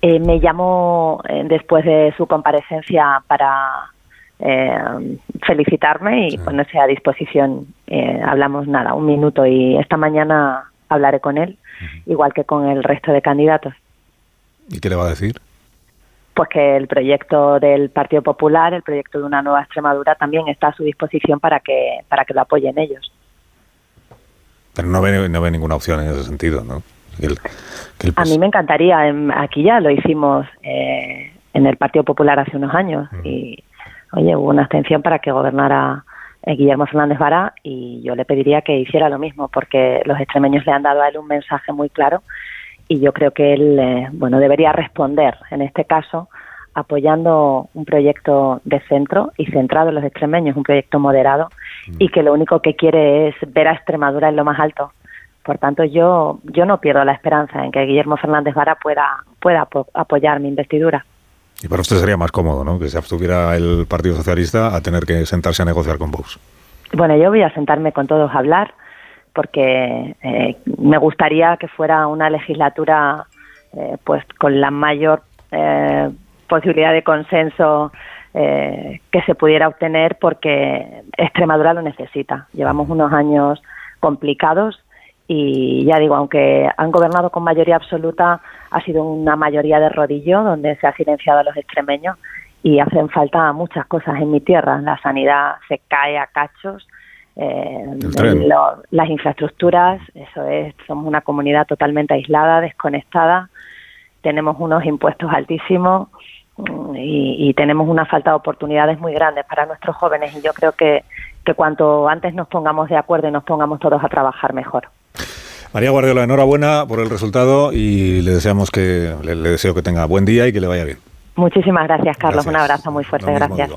Eh, me llamó eh, después de su comparecencia para eh, felicitarme y ponerse a disposición. Eh, hablamos nada, un minuto y esta mañana hablaré con él, igual que con el resto de candidatos. ¿Y qué le va a decir? Pues que el proyecto del Partido Popular, el proyecto de una nueva Extremadura, también está a su disposición para que para que lo apoyen ellos. Pero no ve, no ve ninguna opción en ese sentido, ¿no? A mí me encantaría. Aquí ya lo hicimos eh, en el Partido Popular hace unos años y oye, hubo una abstención para que gobernara eh, Guillermo Fernández Vara y yo le pediría que hiciera lo mismo porque los extremeños le han dado a él un mensaje muy claro y yo creo que él, eh, bueno, debería responder en este caso apoyando un proyecto de centro y centrado en los extremeños, un proyecto moderado mm. y que lo único que quiere es ver a Extremadura en lo más alto. Por tanto, yo yo no pierdo la esperanza en que Guillermo Fernández Vara pueda pueda apoyar mi investidura. Y para usted sería más cómodo, ¿no? Que se abstuviera el Partido Socialista a tener que sentarse a negociar con Vox. Bueno, yo voy a sentarme con todos a hablar porque eh, me gustaría que fuera una legislatura eh, pues con la mayor eh, posibilidad de consenso que se pudiera obtener porque Extremadura lo necesita. Llevamos unos años complicados y ya digo, aunque han gobernado con mayoría absoluta, ha sido una mayoría de rodillo donde se ha silenciado a los extremeños y hacen falta muchas cosas en mi tierra. La sanidad se cae a cachos, eh, las infraestructuras, eso es, somos una comunidad totalmente aislada, desconectada, tenemos unos impuestos altísimos mm, y, y tenemos una falta de oportunidades muy grandes para nuestros jóvenes y yo creo que, que cuanto antes nos pongamos de acuerdo y nos pongamos todos a trabajar mejor. María Guardiola, enhorabuena por el resultado y le deseamos que le, deseo que tenga buen día y que le vaya bien. Muchísimas gracias, Carlos. Un abrazo muy fuerte. gracias.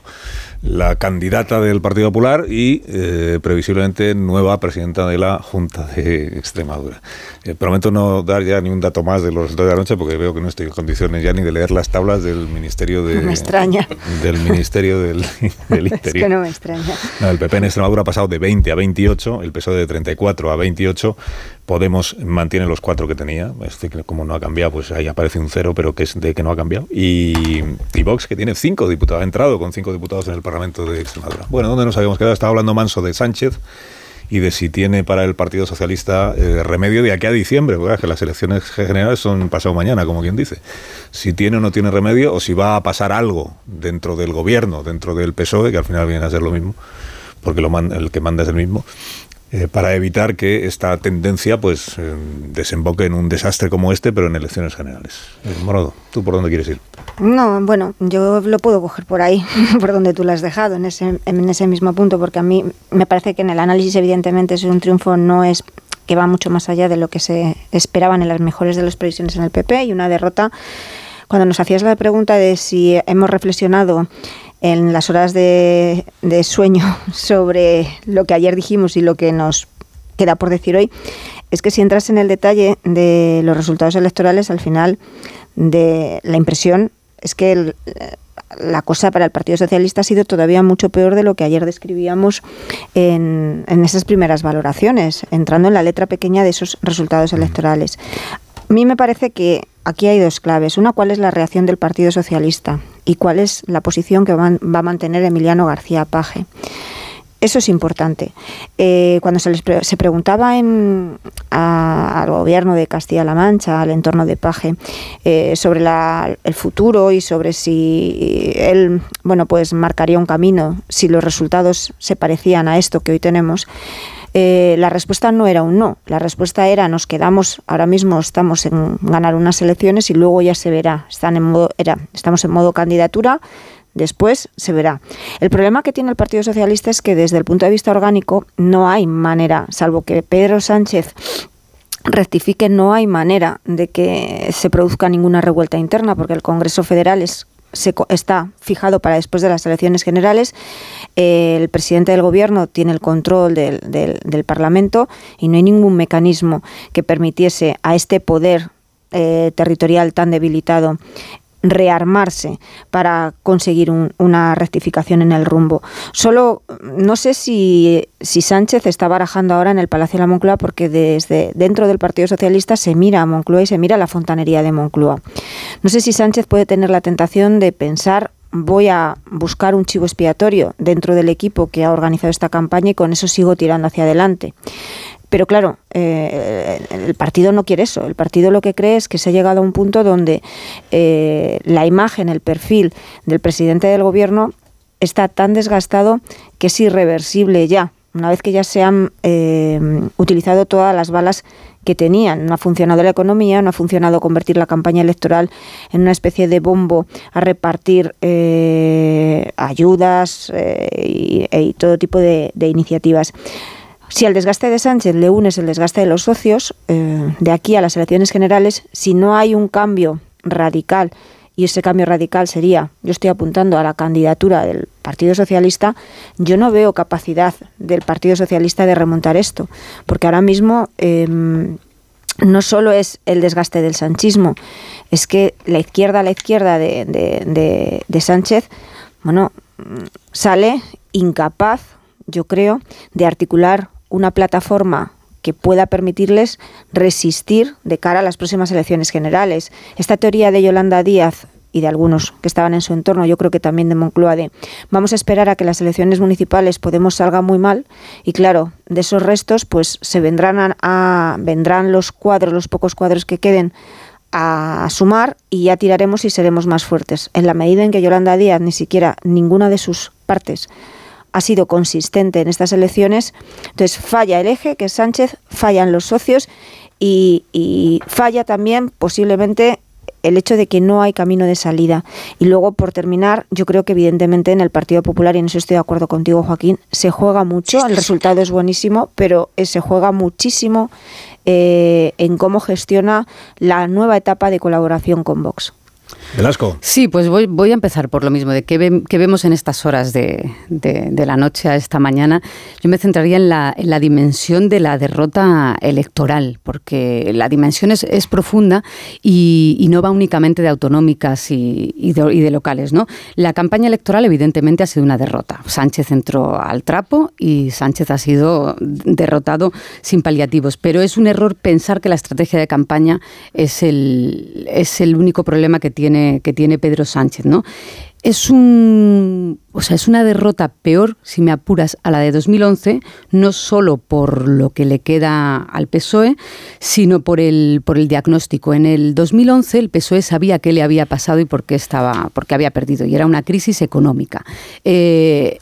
La candidata del Partido Popular y eh, previsiblemente nueva presidenta de la Junta de Extremadura. Eh, prometo no dar ya ni un dato más de los resultados de la noche porque veo que no estoy en condiciones ya ni de leer las tablas del Ministerio de. me extraña. Del Ministerio del, Interior. es que no me extraña. el PP en Extremadura ha pasado de 20 a 28, el PSOE de 34 a 28 Podemos mantiene los cuatro que tenía, este, como no ha cambiado, pues ahí aparece un cero, pero que es de que no ha cambiado. Y, y Vox, que tiene cinco diputados, ha entrado con cinco diputados en el Parlamento de Extremadura. Bueno, ¿dónde nos habíamos quedado? Estaba hablando Manso de Sánchez y de si tiene para el Partido Socialista eh, remedio de aquí a diciembre, porque que las elecciones generales son pasado mañana, como quien dice. Si tiene o no tiene remedio, o si va a pasar algo dentro del gobierno, dentro del PSOE, que al final viene a ser lo mismo, porque el que manda es el mismo, eh, para evitar que esta tendencia pues eh, desemboque en un desastre como este, pero en elecciones generales. Eh, Morodo, ¿tú por dónde quieres ir? No, bueno, yo lo puedo coger por ahí, por donde tú lo has dejado, en ese, en ese mismo punto, porque a mí me parece que en el análisis evidentemente es un triunfo no es que va mucho más allá de lo que se esperaban en las mejores de las previsiones en el PP y una derrota. Cuando nos hacías la pregunta de si hemos reflexionado en las horas de, sueño sobre lo que ayer dijimos y lo que nos queda por decir hoy, es que si entras en el detalle de los resultados electorales, al final de la impresión es que la cosa para el Partido Socialista ha sido todavía mucho peor de lo que ayer describíamos en, en esas primeras valoraciones, entrando en la letra pequeña de esos resultados electorales. A mí me parece que aquí hay dos claves. Una, cuál es la reacción del Partido Socialista y cuál es la posición que va, a mantener Emiliano García Paje. Eso es importante. Eh, cuando se les se preguntaba al gobierno de Castilla-La Mancha, al entorno de Paje, eh, sobre el futuro y sobre si él, bueno, pues marcaría un camino, si los resultados se parecían a esto que hoy tenemos, eh, la respuesta no era un no, la respuesta era nos quedamos, ahora mismo estamos en ganar unas elecciones y luego ya se verá, Están en modo, era, estamos en modo candidatura, después se verá. El problema que tiene el Partido Socialista es que desde el punto de vista orgánico no hay manera, salvo que Pedro Sánchez rectifique, no hay manera de que se produzca ninguna revuelta interna, porque el Congreso Federal es se, está fijado para después de las elecciones generales. el presidente del gobierno tiene el control del, del, Parlamento y no hay ningún mecanismo que permitiese a este poder eh, territorial tan debilitado rearmarse para conseguir una rectificación en el rumbo. Solo no sé si, si, Sánchez está barajando ahora en el Palacio de la Moncloa porque desde dentro del Partido Socialista se mira a Moncloa y se mira la fontanería de Moncloa. No sé si Sánchez puede tener la tentación de pensar voy a buscar un chivo expiatorio dentro del equipo que ha organizado esta campaña y con eso sigo tirando hacia adelante. Pero claro, eh, el partido no quiere eso. El partido lo que cree es que se ha llegado a un punto donde eh, la imagen, el perfil del presidente del gobierno está tan desgastado que es irreversible ya. Una vez que ya se han eh, utilizado todas las balas que tenían. No ha funcionado la economía, no ha funcionado convertir la campaña electoral en una especie de bombo a repartir ayudas y, todo tipo de iniciativas. Si al desgaste de Sánchez le unes el desgaste de los socios, eh, de aquí a las elecciones generales, si no hay un cambio radical, y ese cambio radical sería, yo estoy apuntando a la candidatura del Partido Socialista, yo no veo capacidad del Partido Socialista de remontar esto, porque ahora mismo em, no solo es el desgaste del sanchismo, es que la izquierda, la izquierda de, de, de Sánchez, bueno, sale incapaz, yo creo, de articular una plataforma que pueda permitirles resistir de cara a las próximas elecciones generales. Esta teoría de Yolanda Díaz y de algunos que estaban en su entorno, yo creo que también de Moncloa, de vamos a esperar a que las elecciones municipales Podemos salga muy mal y claro, de esos restos pues se vendrán a, vendrán los cuadros, los pocos cuadros que queden a sumar y ya tiraremos y seremos más fuertes. En la medida en que Yolanda Díaz ni siquiera ninguna de sus partes ha sido consistente en estas elecciones. Entonces falla el eje, que es Sánchez, fallan los socios y, falla también posiblemente el hecho de que no hay camino de salida. Y luego, por terminar, yo creo que evidentemente en el Partido Popular, y en eso estoy de acuerdo contigo, Joaquín, se juega mucho, el resultado es buenísimo, pero eh, se juega muchísimo eh, en cómo gestiona la nueva etapa de colaboración con Vox. Velasco. Sí, pues voy, voy a empezar por lo mismo, de qué, vemos en estas horas de, la noche a esta mañana. Yo me centraría en la, en la dimensión de la derrota electoral, porque la dimensión es, es profunda y, no va únicamente de autonómicas y, y, de, locales. ¿no? La campaña electoral evidentemente ha sido una derrota. Sánchez entró al trapo y Sánchez ha sido derrotado sin paliativos, pero es un error pensar que la estrategia de campaña es el, es el único problema que tiene, que tiene Pedro Sánchez. ¿no? Es un o sea, es una derrota peor, si me apuras, a la de 2011, no solo por lo que le queda al PSOE, sino por el, por el diagnóstico. En el 2011 el PSOE sabía qué le había pasado y por qué, estaba, por qué había perdido, y era una crisis económica. Eh,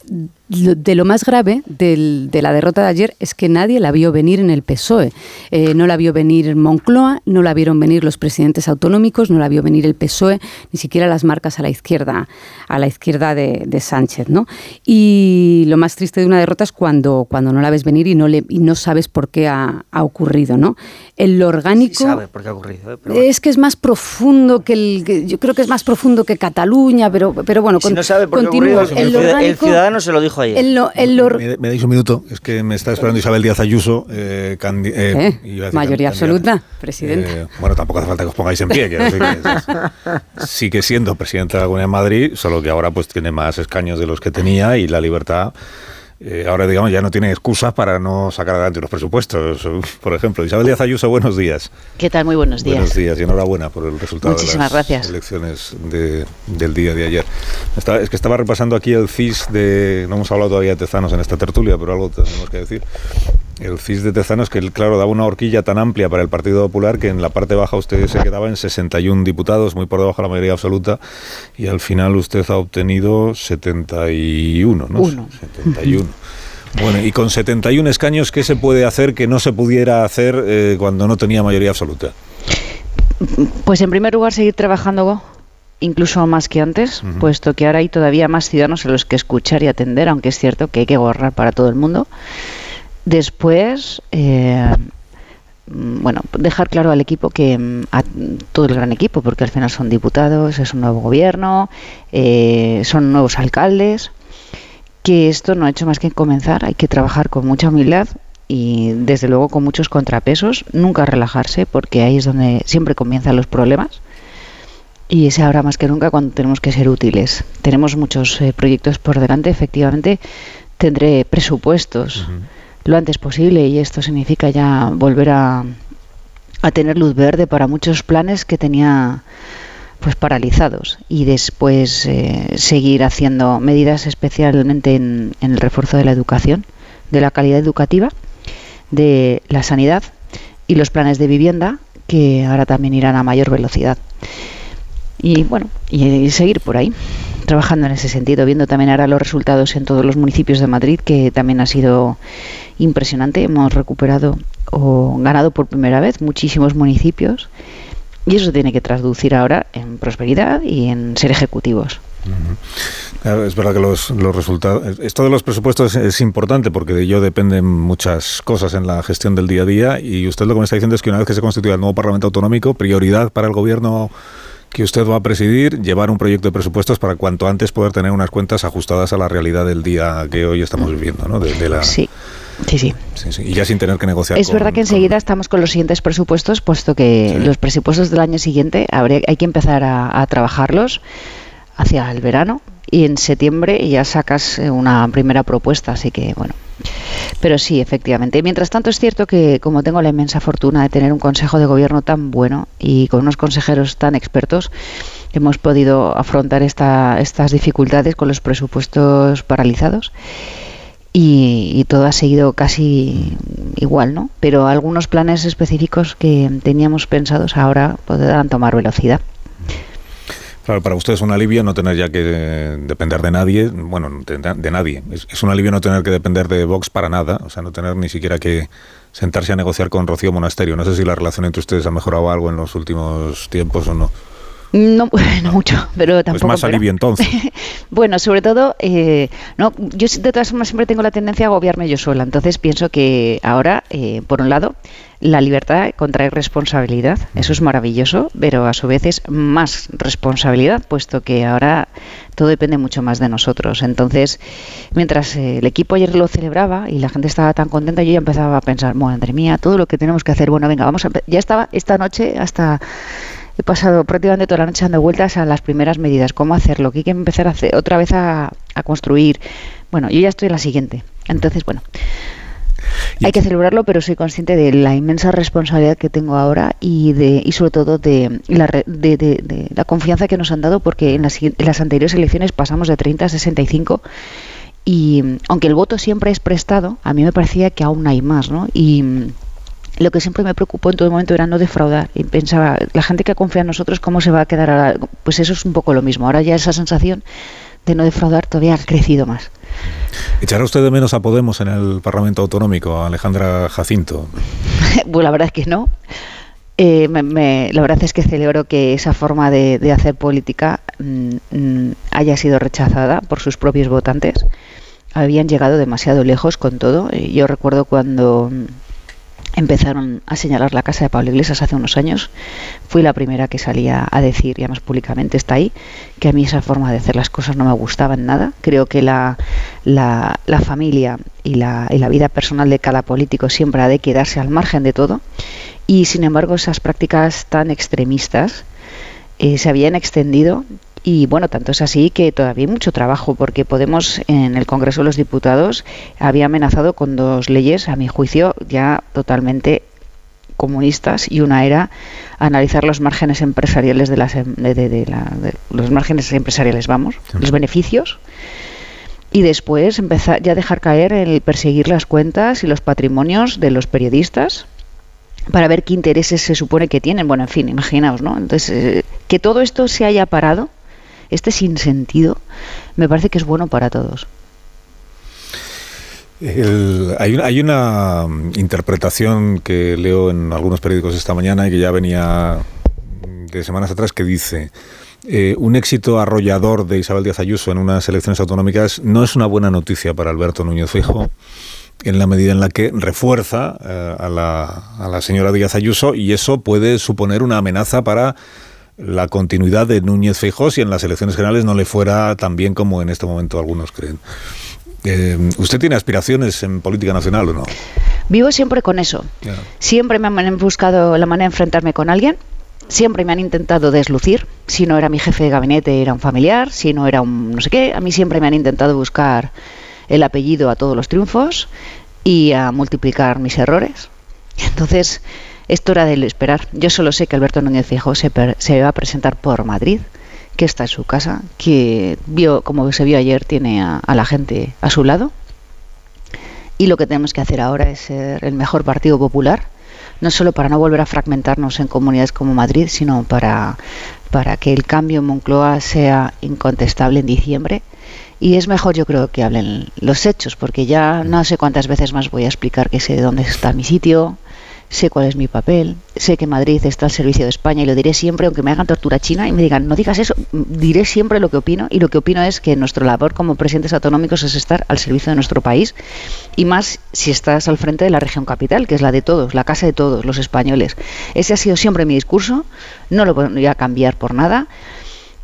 de lo más grave de la derrota de ayer es que nadie la vio venir en el PSOE. Eh, no la vio venir Moncloa, no la vieron venir los presidentes autonómicos, no la vio venir el PSOE, ni siquiera las marcas a la izquierda, a la izquierda de, de Sánchez. ¿No? Y lo más triste de una derrota es cuando, cuando no la ves venir y no, le, y no sabes por qué ha, ocurrido, ¿no? El orgánico... Sí sabe por qué ha ocurrido. ¿eh? Es que es más profundo que el... yo creo que es más profundo que Cataluña, pero, pero bueno... Si no sabe por qué el, ciudadano se lo dijo ayer. me, dais un minuto, es que me está esperando Isabel Díaz Ayuso. Eh, eh, Mayoría absoluta, presidente. bueno, tampoco hace falta que os pongáis en pie, que sigue siendo presidenta de la Comunidad de Madrid, solo que ahora pues tiene más escaños de los que tenía y la libertad eh, ahora, digamos, ya no tiene excusas para no sacar adelante los presupuestos. Por ejemplo, Isabel Díaz Ayuso, buenos días. ¿Qué tal? Muy buenos días. Buenos días y enhorabuena por el resultado de las elecciones del día de ayer. es que estaba repasando aquí el CIS de... No hemos hablado todavía de Tezanos en esta tertulia, pero algo tenemos que decir. El CIS de Tezanos, que claro, daba una horquilla tan amplia para el Partido Popular que en la parte baja usted se quedaba en 61 diputados, muy por debajo de la mayoría absoluta, y al final usted ha obtenido 71, ¿no? 71. Bueno, y con 71 escaños, ¿qué se puede hacer que no se pudiera hacer eh, cuando no tenía mayoría absoluta? Pues en primer lugar, seguir trabajando incluso más que antes, puesto que ahora hay todavía más ciudadanos a los que escuchar y atender, aunque es cierto que hay que gobernar para todo el mundo. Después, eh, bueno, dejar claro al equipo que a todo el gran equipo, porque al final son diputados, es un nuevo gobierno, eh, son nuevos alcaldes, que esto no ha hecho más que comenzar, hay que trabajar con mucha humildad y desde luego con muchos contrapesos, nunca relajarse, porque ahí es donde siempre comienzan los problemas. Y es ahora más que nunca cuando tenemos que ser útiles. Tenemos muchos eh, proyectos por delante, efectivamente tendré presupuestos lo antes posible y esto significa ya volver a, a tener luz verde para muchos planes que tenía pues paralizados y después eh, seguir haciendo medidas especialmente en, el refuerzo de la educación, de la calidad educativa, de la sanidad y los planes de vivienda que ahora también irán a mayor velocidad. Y bueno, y seguir por ahí trabajando en ese sentido, viendo también ahora los resultados en todos los municipios de Madrid, que también ha sido impresionante. Hemos recuperado o ganado por primera vez muchísimos municipios y eso tiene que traducir ahora en prosperidad y en ser ejecutivos. es verdad que los, resultados. Esto de los presupuestos es, importante porque de ello dependen muchas cosas en la gestión del día a día. Y usted lo que me está diciendo es que una vez que se constituya el nuevo Parlamento Autonómico, prioridad para el Gobierno que usted va a presidir, llevar un proyecto de presupuestos para cuanto antes poder tener unas cuentas ajustadas a la realidad del día que hoy estamos viviendo, ¿no? De, la... Sí. Sí, sí. Y ya sin tener que negociar. Es verdad que enseguida estamos con los siguientes presupuestos, puesto que los presupuestos del año siguiente habría, hay que empezar a, a trabajarlos hacia el verano y en septiembre ya sacas eh, una primera propuesta, así que bueno. Pero sí, efectivamente. Mientras tanto es cierto que como tengo la inmensa fortuna de tener un consejo de gobierno tan bueno y con unos consejeros tan expertos, hemos podido afrontar esta, estas dificultades con los presupuestos paralizados. Y, y, todo ha seguido casi igual, ¿no? Pero algunos planes específicos que teníamos pensados ahora podrán tomar velocidad. Claro, para usted es un alivio no tener ya que depender de nadie, bueno, de, nadie. Es, un alivio no tener que depender de Vox para nada, o sea, no tener ni siquiera que sentarse a negociar con Rocío Monasterio. No sé si la relación entre ustedes ha mejorado algo en los últimos tiempos o no. No, no mucho, pero tampoco. Pues más alivio entonces. bueno, sobre todo, eh, no, yo de todas formas siempre tengo la tendencia a agobiarme yo sola. Entonces pienso que ahora, eh, por un lado, la libertad contrae responsabilidad. Eso es maravilloso, pero a su vez es más responsabilidad, puesto que ahora todo depende mucho más de nosotros. Entonces, mientras eh, el equipo ayer lo celebraba y la gente estaba tan contenta, yo ya empezaba a pensar, madre mía, todo lo que tenemos que hacer. Bueno, venga, vamos a. Ya estaba esta noche hasta he pasado prácticamente toda la noche dando vueltas a las primeras medidas, cómo hacerlo, qué hay que empezar a hacer, otra vez a, construir. Bueno, yo ya estoy en la siguiente. Entonces, bueno, hay que celebrarlo, pero soy consciente de la inmensa responsabilidad que tengo ahora y de y sobre todo de la, de, la confianza que nos han dado, porque en las, en las anteriores elecciones pasamos de 30 a 65 y aunque el voto siempre es prestado, a mí me parecía que aún hay más, ¿no? Y lo que siempre me preocupó en todo momento era no defraudar. Y pensaba, la gente que confía en nosotros, ¿cómo se va a quedar? Pues eso es un poco lo mismo. Ahora ya esa sensación de no defraudar todavía ha crecido más. ¿Echará usted de menos a Podemos en el Parlamento Autonómico, Alejandra Jacinto? pues la verdad es que no. Eh, la verdad es que celebro que esa forma de, hacer política mm, mm, haya sido rechazada por sus propios votantes. Habían llegado demasiado lejos con todo. Eh, yo recuerdo cuando empezaron a señalar la casa de Pablo Iglesias hace unos años. Fui la primera que salía a decir, ya más públicamente está ahí, que a mí esa forma de hacer las cosas no me gustaba en nada. Creo que la, la, familia y la, y la vida personal de cada político siempre ha de quedarse al margen de todo. Y sin embargo, esas prácticas tan extremistas eh, se habían extendido y bueno, tanto es así que todavía hay mucho trabajo porque Podemos en el Congreso de los Diputados había amenazado con dos leyes, a mi juicio, ya totalmente comunistas y una era analizar los márgenes empresariales de las em, de, los márgenes empresariales, vamos, los beneficios y después empezar ya dejar caer el perseguir las cuentas y los patrimonios de los periodistas para ver qué intereses se supone que tienen. Bueno, en fin, imaginaos, ¿no? Entonces, eh, que todo esto se haya parado este sinsentido me parece que es bueno para todos. hay, una interpretación que leo en algunos periódicos esta mañana y que ya venía de semanas atrás que dice eh, un éxito arrollador de Isabel Díaz Ayuso en unas elecciones autonómicas no es una buena noticia para Alberto Núñez Fijo en la medida en la que refuerza eh, a la señora Díaz Ayuso y eso puede suponer una amenaza para la continuidad de Núñez Feijóo si en las elecciones generales no le fuera tan bien como en este momento algunos creen. Eh, ¿Usted tiene aspiraciones en política nacional o no? Vivo siempre con eso. Siempre me han buscado la manera de enfrentarme con alguien. Siempre me han intentado deslucir. Si no era mi jefe de gabinete, era un familiar. Si no era un no sé qué. A mí siempre me han intentado buscar el apellido a todos los triunfos y a multiplicar mis errores. Entonces, esto era de esperar. Yo solo sé que Alberto Núñez Fijo se, se va a presentar por Madrid, que está en su casa, que vio, como se vio ayer, tiene a, la gente a su lado. Y lo que tenemos que hacer ahora es ser el mejor partido popular, no solo para no volver a fragmentarnos en comunidades como Madrid, sino para, para que el cambio en Moncloa sea incontestable en diciembre. Y es mejor, yo creo, que hablen los hechos, porque ya no sé cuántas veces más voy a explicar que sé dónde está mi sitio, sé cuál es mi papel, sé que Madrid está al servicio de España y lo diré siempre, aunque me hagan tortura china y me digan, no digas eso, diré siempre lo que opino y lo que opino es que nuestro labor como presidentes autonómicos es estar al servicio de nuestro país y más si estás al frente de la región capital, que es la de todos, la casa de todos, los españoles. Ese ha sido siempre mi discurso, no lo voy a cambiar por nada.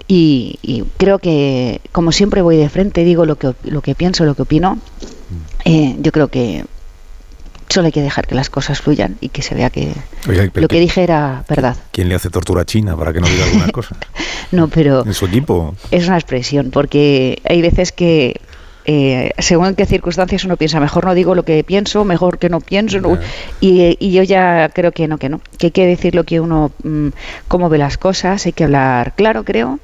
Y, creo que, como siempre voy de frente, digo lo que, lo que pienso, lo que opino, eh, yo creo que Solo hay que dejar que las cosas fluyan y que se vea que lo que dije era verdad. ¿Quién le hace tortura a China para que no diga alguna cosa? no, pero... En su equipo. Es una expresión, porque hay veces que eh, según en qué circunstancias uno piensa, mejor no digo lo que pienso, mejor que no pienso, y, yo ya creo que no, que no, que hay que decir lo que uno, mm, cómo ve las cosas, hay que hablar claro, creo,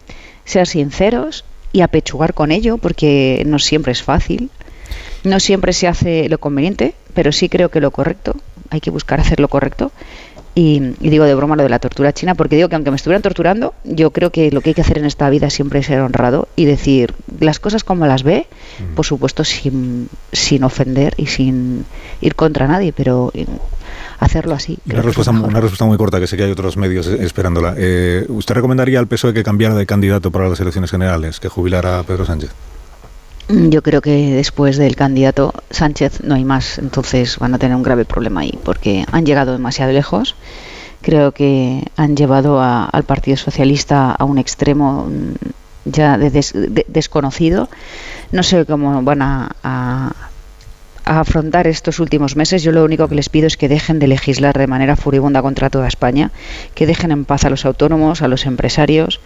ser sinceros y apechugar con ello, porque no siempre es fácil. No siempre se hace lo conveniente, pero sí creo que lo correcto, hay que buscar hacer lo correcto. Y, digo de broma lo de la tortura china, porque digo que aunque me estuvieran torturando, yo creo que lo que hay que hacer en esta vida siempre es ser honrado y decir las cosas como las ve, mm. por supuesto sin, sin ofender y sin ir contra nadie, pero hacerlo así. Una respuesta, una respuesta, muy corta, que sé que hay otros medios esperándola. Eh, ¿Usted recomendaría al PSOE que cambiara de candidato para las elecciones generales, que jubilara a Pedro Sánchez? Mm, yo creo que después del candidato Sánchez no hay más, entonces van a tener un grave problema ahí, porque han llegado demasiado lejos. Creo que han llevado al Partido Socialista a un extremo mm, ya desconocido. No sé cómo van a, afrontar estos últimos meses. Yo lo único que les pido es que dejen de legislar de manera furibunda contra toda España, que dejen en paz a los autónomos, a los empresarios,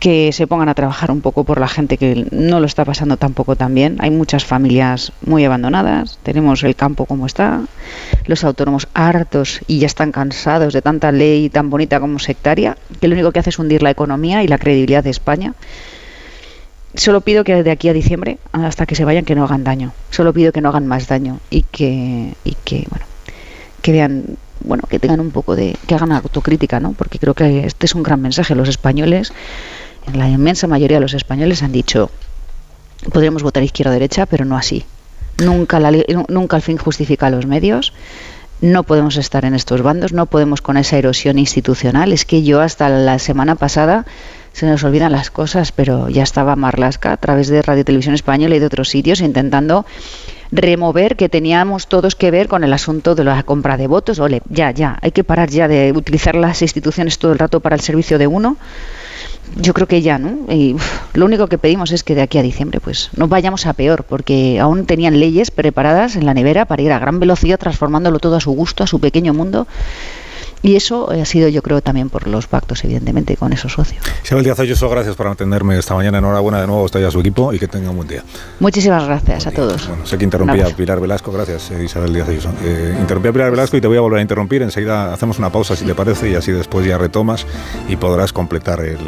que se pongan a trabajar un poco por la gente que no lo está pasando tampoco tan bien. Hay muchas familias muy abandonadas, tenemos el campo como está, los autónomos hartos y ya están cansados de tanta ley tan bonita como sectaria, que lo único que hace es hundir la economía y la credibilidad de España. Solo pido que de aquí a diciembre, hasta que se vayan, que no hagan daño. Solo pido que no hagan más daño y que, y que bueno, que vean bueno, que tengan un poco de, que hagan autocrítica, ¿no? Porque creo que este es un gran mensaje. Los españoles la inmensa mayoría de los españoles han dicho, podríamos votar izquierda o derecha, pero no así. Nunca, la, nunca el fin justifica los medios. No podemos estar en estos bandos, no podemos con esa erosión institucional. Es que yo hasta la semana pasada se nos olvidan las cosas, pero ya estaba Marlasca a través de Radio Televisión Española y de otros sitios intentando remover que teníamos todos que ver con el asunto de la compra de votos. Ole, ya, ya, hay que parar ya de utilizar las instituciones todo el rato para el servicio de uno yo creo que ya, ¿no? Y lo único que pedimos es que de aquí a diciembre, pues, no vayamos a peor, porque aún tenían leyes preparadas en la nevera para ir a gran velocidad, transformándolo todo a su gusto, a su pequeño mundo. Y eso ha sido, yo creo, también por los pactos, evidentemente, con esos socios. Isabel Díaz Ayuso, gracias por atenderme esta mañana. Enhorabuena de nuevo a usted y a su equipo y que tenga un buen día. Muchísimas gracias a todos. Bueno, sé que interrumpía a Pilar Velasco. Gracias, eh, Isabel Díaz Ayuso. Eh, interrumpí a Pilar Velasco y te voy a volver a interrumpir. Enseguida hacemos una pausa, si te parece, y así después ya retomas y podrás completar el,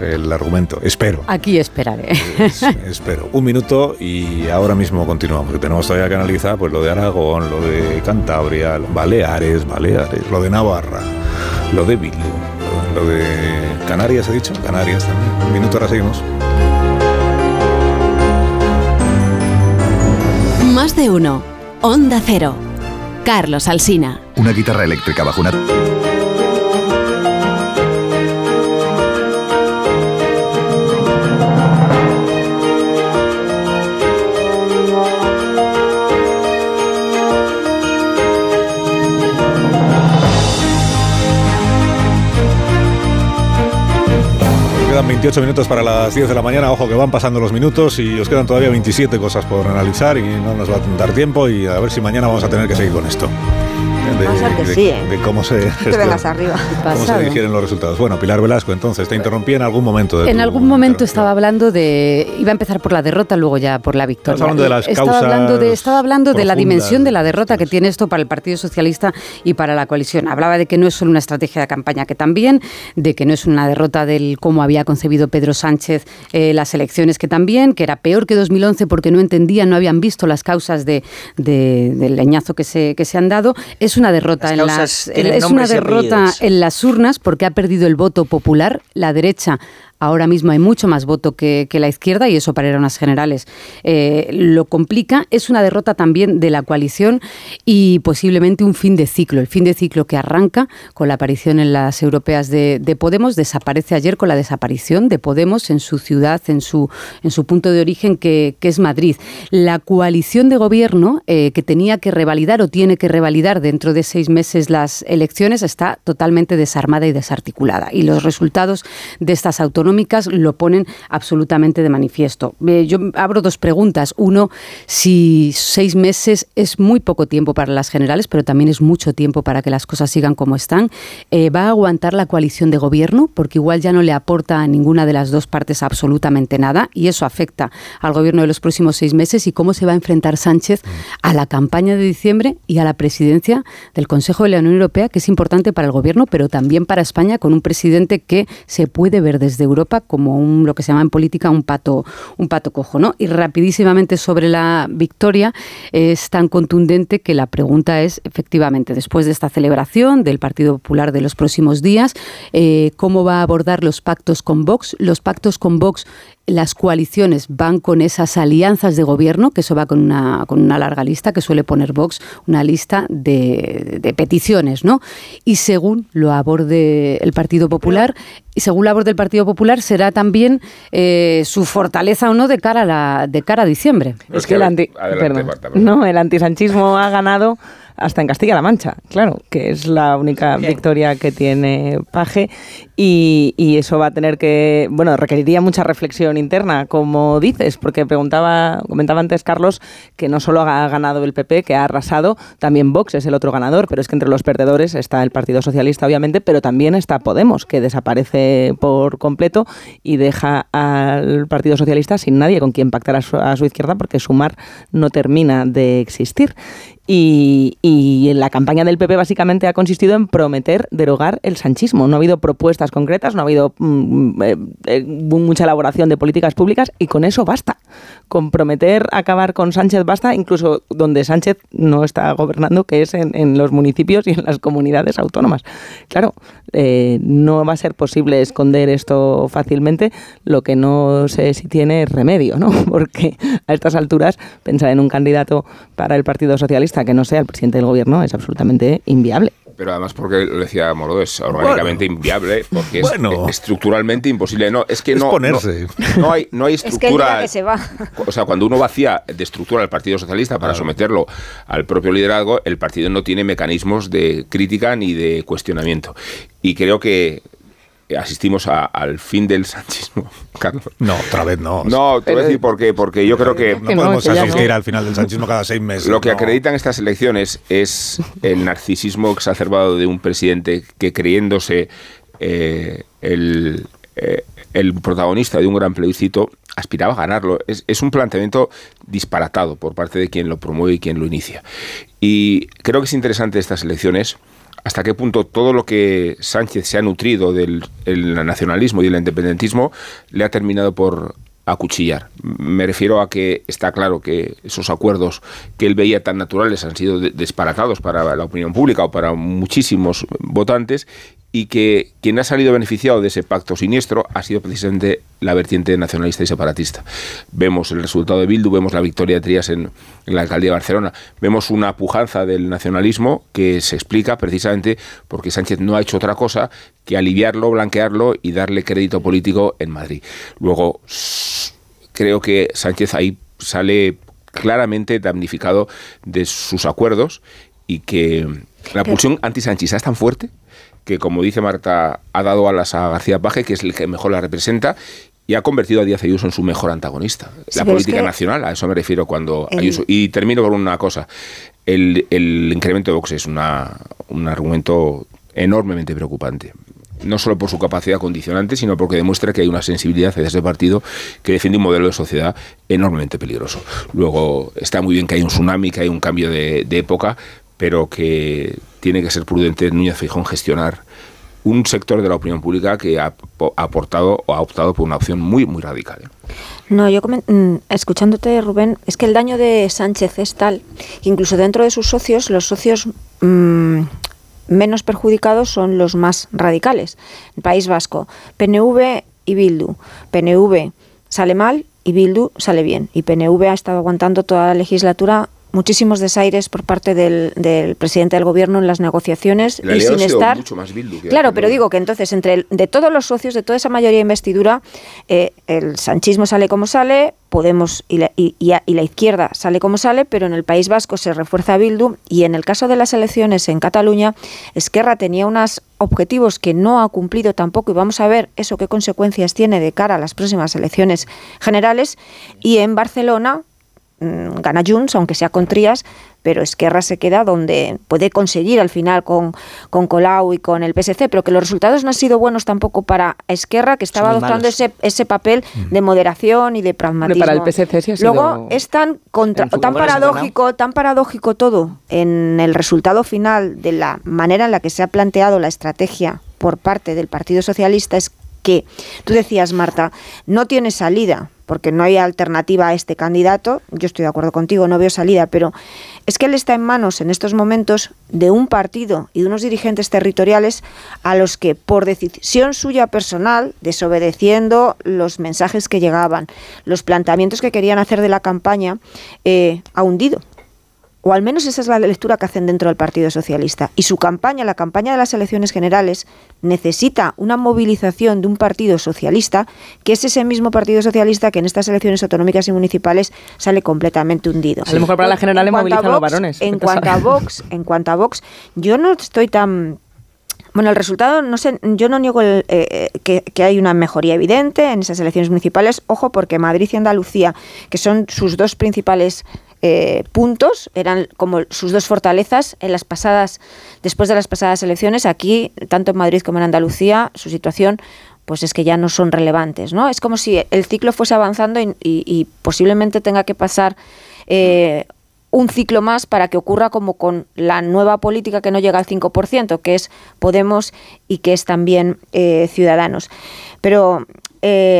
el argumento. Espero. Aquí esperaré. espero. Un minuto y ahora mismo continuamos. Tenemos todavía que analizar pues, lo de Aragón, lo de Cantabria, Baleares, Baleares, lo de Navarra, lo de Bildu, lo de Canarias, he dicho. Canarias también. Un minuto, ahora seguimos. Más de uno. Onda Cero. Carlos Alsina. Una guitarra eléctrica bajo una... quedan 28 minutos para las 10 de la mañana. Ojo que van pasando los minutos y os quedan todavía 27 cosas por analizar y no nos va a dar tiempo y a ver si mañana vamos a tener que seguir con esto de, cómo se, digieren los resultados. Bueno, Pilar Velasco, entonces, te interrumpí en algún momento. en algún momento estaba hablando de... Iba a empezar por la derrota, luego ya por la victoria. Estaba hablando de las estaba hablando de, estaba hablando de la dimensión de la derrota que tiene esto para el Partido Socialista y para la coalición. Hablaba de que no es solo una estrategia de campaña, que también, de que no es una derrota del cómo había concebido Pedro Sánchez eh, las elecciones, que también, que era peor que 2011 porque no entendían, no habían visto las causas de, del leñazo que se, que se han dado. Es una derrota en las, es una derrota en las urnas porque ha perdido el voto popular. La derecha Ahora mismo hay mucho más voto que, la izquierda y eso para ir a unas generales eh, lo complica. Es una derrota también de la coalición y posiblemente un fin de ciclo. El fin de ciclo que arranca con la aparición en las europeas de, Podemos, desaparece ayer con la desaparición de Podemos en su ciudad, en su, en su punto de origen que, es Madrid. La coalición de gobierno eh, que tenía que revalidar o tiene que revalidar dentro de seis meses las elecciones está totalmente desarmada y desarticulada. Y los resultados de estas autonomías lo ponen absolutamente de manifiesto. yo abro dos preguntas. Uno, si seis meses es muy poco tiempo para las generales, pero también es mucho tiempo para que las cosas sigan como están. Eh, ¿Va a aguantar la coalición de gobierno? Porque igual ya no le aporta a ninguna de las dos partes absolutamente nada y eso afecta al gobierno de los próximos seis meses y cómo se va a enfrentar Sánchez a la campaña de diciembre y a la presidencia del Consejo de la Unión Europea, que es importante para el gobierno, pero también para España, con un presidente que se puede ver desde Europa Europa como un, lo que se llama en política un pato, un pato cojo. ¿no? Y rapidísimamente sobre la victoria es tan contundente que la pregunta es, efectivamente, después de esta celebración del Partido Popular de los próximos días, eh, ¿cómo va a abordar los pactos con Vox? Los pactos con Vox las coaliciones van con esas alianzas de gobierno, que eso va con una, con una larga lista que suele poner Vox, una lista de, de peticiones, ¿no? Y según lo aborde el Partido Popular, y según la aborde el Partido Popular, será también eh, su fortaleza o no de cara a, la, de cara a diciembre. Es que el anti, perdón. No, el antisanchismo ha ganado hasta en Castilla-La Mancha, claro, que es la única victoria que tiene Paje y, eso va a tener que, bueno, requeriría mucha reflexión interna, como dices, porque preguntaba, comentaba antes Carlos que no solo ha ganado el PP, que ha arrasado, también Vox es el otro ganador, pero es que entre los perdedores está el Partido Socialista, obviamente, pero también está Podemos, que desaparece por completo y deja al Partido Socialista sin nadie con quien pactar a su izquierda, porque Sumar no termina de existir. Y, en la campaña del PP básicamente ha consistido en prometer derogar el sanchismo. No ha habido propuestas concretas, no ha habido mm, eh, eh, mucha elaboración de políticas públicas y con eso basta. Con prometer acabar con Sánchez basta, incluso donde Sánchez no está gobernando, que es en, los municipios y en las comunidades autónomas. Claro, eh, no va a ser posible esconder esto fácilmente, lo que no sé si tiene remedio, ¿no? Porque a estas alturas pensar en un candidato para el Partido Socialista que no sea el presidente del gobierno es absolutamente inviable. Pero además porque lo decía Morodo, es orgánicamente inviable, porque es estructuralmente imposible. No, es que no, ponerse. no, hay, no hay estructura. Es que, se va. O sea, cuando uno vacía de estructura al Partido Socialista para someterlo al propio liderazgo, el partido no tiene mecanismos de crítica ni de cuestionamiento. Y creo que asistimos al fin del sanchismo, Carlos. No, otra vez no. No, te voy a decir por qué, porque yo creo que... No, podemos asistir al final del sanchismo cada seis meses. Lo que acreditan estas elecciones es el narcisismo exacerbado de un presidente que creyéndose eh, el, eh, el protagonista de un gran plebiscito aspiraba a ganarlo. Es, es, un planteamiento disparatado por parte de quien lo promueve y quien lo inicia. Y creo que es interesante estas elecciones hasta qué punto todo lo que Sánchez se ha nutrido del nacionalismo y del independentismo le ha terminado por acuchillar. Me refiero a que está claro que esos acuerdos que él veía tan naturales han sido disparatados para la opinión pública o para muchísimos votantes y que quien ha salido beneficiado de ese pacto siniestro ha sido precisamente la vertiente nacionalista y separatista. Vemos el resultado de Bildu, vemos la victoria de Trías en, la alcaldía de Barcelona, vemos una pujanza del nacionalismo que se explica precisamente porque Sánchez no ha hecho otra cosa que aliviarlo, blanquearlo y darle crédito político en Madrid. Luego, creo que Sánchez ahí sale claramente damnificado de sus acuerdos y que la pulsión antisanchista es tan fuerte que, como dice Marta, ha dado alas a García Paje, que es el que mejor la representa, y ha convertido a Díaz Ayuso en su mejor antagonista. la política nacional, a eso me refiero cuando Ayuso. Y termino con una cosa. El, incremento de Vox es una, un argumento enormemente preocupante no solo por su capacidad condicionante, sino porque demuestra que hay una sensibilidad hacia ese partido que defiende un modelo de sociedad enormemente peligroso. Luego está muy bien que hay un tsunami, que hay un cambio de, de época, pero que tiene que ser prudente Núñez Fijón gestionar un sector de la opinión pública que ha aportado o ha optado por una opción muy, muy radical. ¿eh? No, yo mm, escuchándote, Rubén, es que el daño de Sánchez es tal que incluso dentro de sus socios, los socios mm, menos perjudicados son los más radicales. El País Vasco, PNV y Bildu. PNV sale mal y Bildu sale bien. Y PNV ha estado aguantando toda la legislatura muchísimos desaires por parte del, presidente del gobierno en las negociaciones y sin estar claro pero digo que entonces entre de todos los socios de toda esa mayoría de investidura eh, el sanchismo sale como sale Podemos y la, y, la, izquierda sale como sale, pero en el País Vasco se refuerza Bildu y en el caso de las elecciones en Cataluña, Esquerra tenía unos objetivos que no ha cumplido tampoco y vamos a ver eso qué consecuencias tiene de cara a las próximas elecciones generales. Y en Barcelona gana Junts, aunque sea con Trías, pero Esquerra se queda donde puede conseguir al final con, con Colau y con el PSC, pero que los resultados no han sido buenos tampoco para Esquerra, que estaba adoptando ese, ese papel mm. de moderación y de pragmatismo. Para el PSC sí ha sido Luego es tan, tan paradójico, tan paradójico todo en el resultado final de la manera en la que se ha planteado la estrategia por parte del Partido Socialista es que tú decías, Marta, no tiene salida porque no hay alternativa a este candidato. Yo estoy de acuerdo contigo, no veo salida, pero es que él está en manos en estos momentos de un partido y de unos dirigentes territoriales a los que, por decisión suya personal, desobedeciendo los mensajes que llegaban, los planteamientos que querían hacer de la campaña, eh, ha hundido o al menos esa es la lectura que hacen dentro del Partido Socialista. Y su campaña, la campaña de las elecciones generales, necesita una movilización de un Partido Socialista, que es ese mismo Partido Socialista que en estas elecciones autonómicas y municipales sale completamente hundido. A lo mejor para la general movilizan los varones. En cuanto a Vox, en cuanto a Vox, yo no estoy tan bueno, el resultado, no sé, yo no niego eh, eh, que, que, hay una mejoría evidente en esas elecciones municipales. Ojo, porque Madrid y Andalucía, que son sus dos principales eh, puntos, eran como sus dos fortalezas en las pasadas, después de las pasadas elecciones, aquí, tanto en Madrid como en Andalucía, su situación pues es que ya no son relevantes, ¿no? Es como si el ciclo fuese avanzando y, posiblemente tenga que pasar eh, un ciclo más para que ocurra como con la nueva política que no llega al 5%, que es Podemos y que es también eh, Ciudadanos. Pero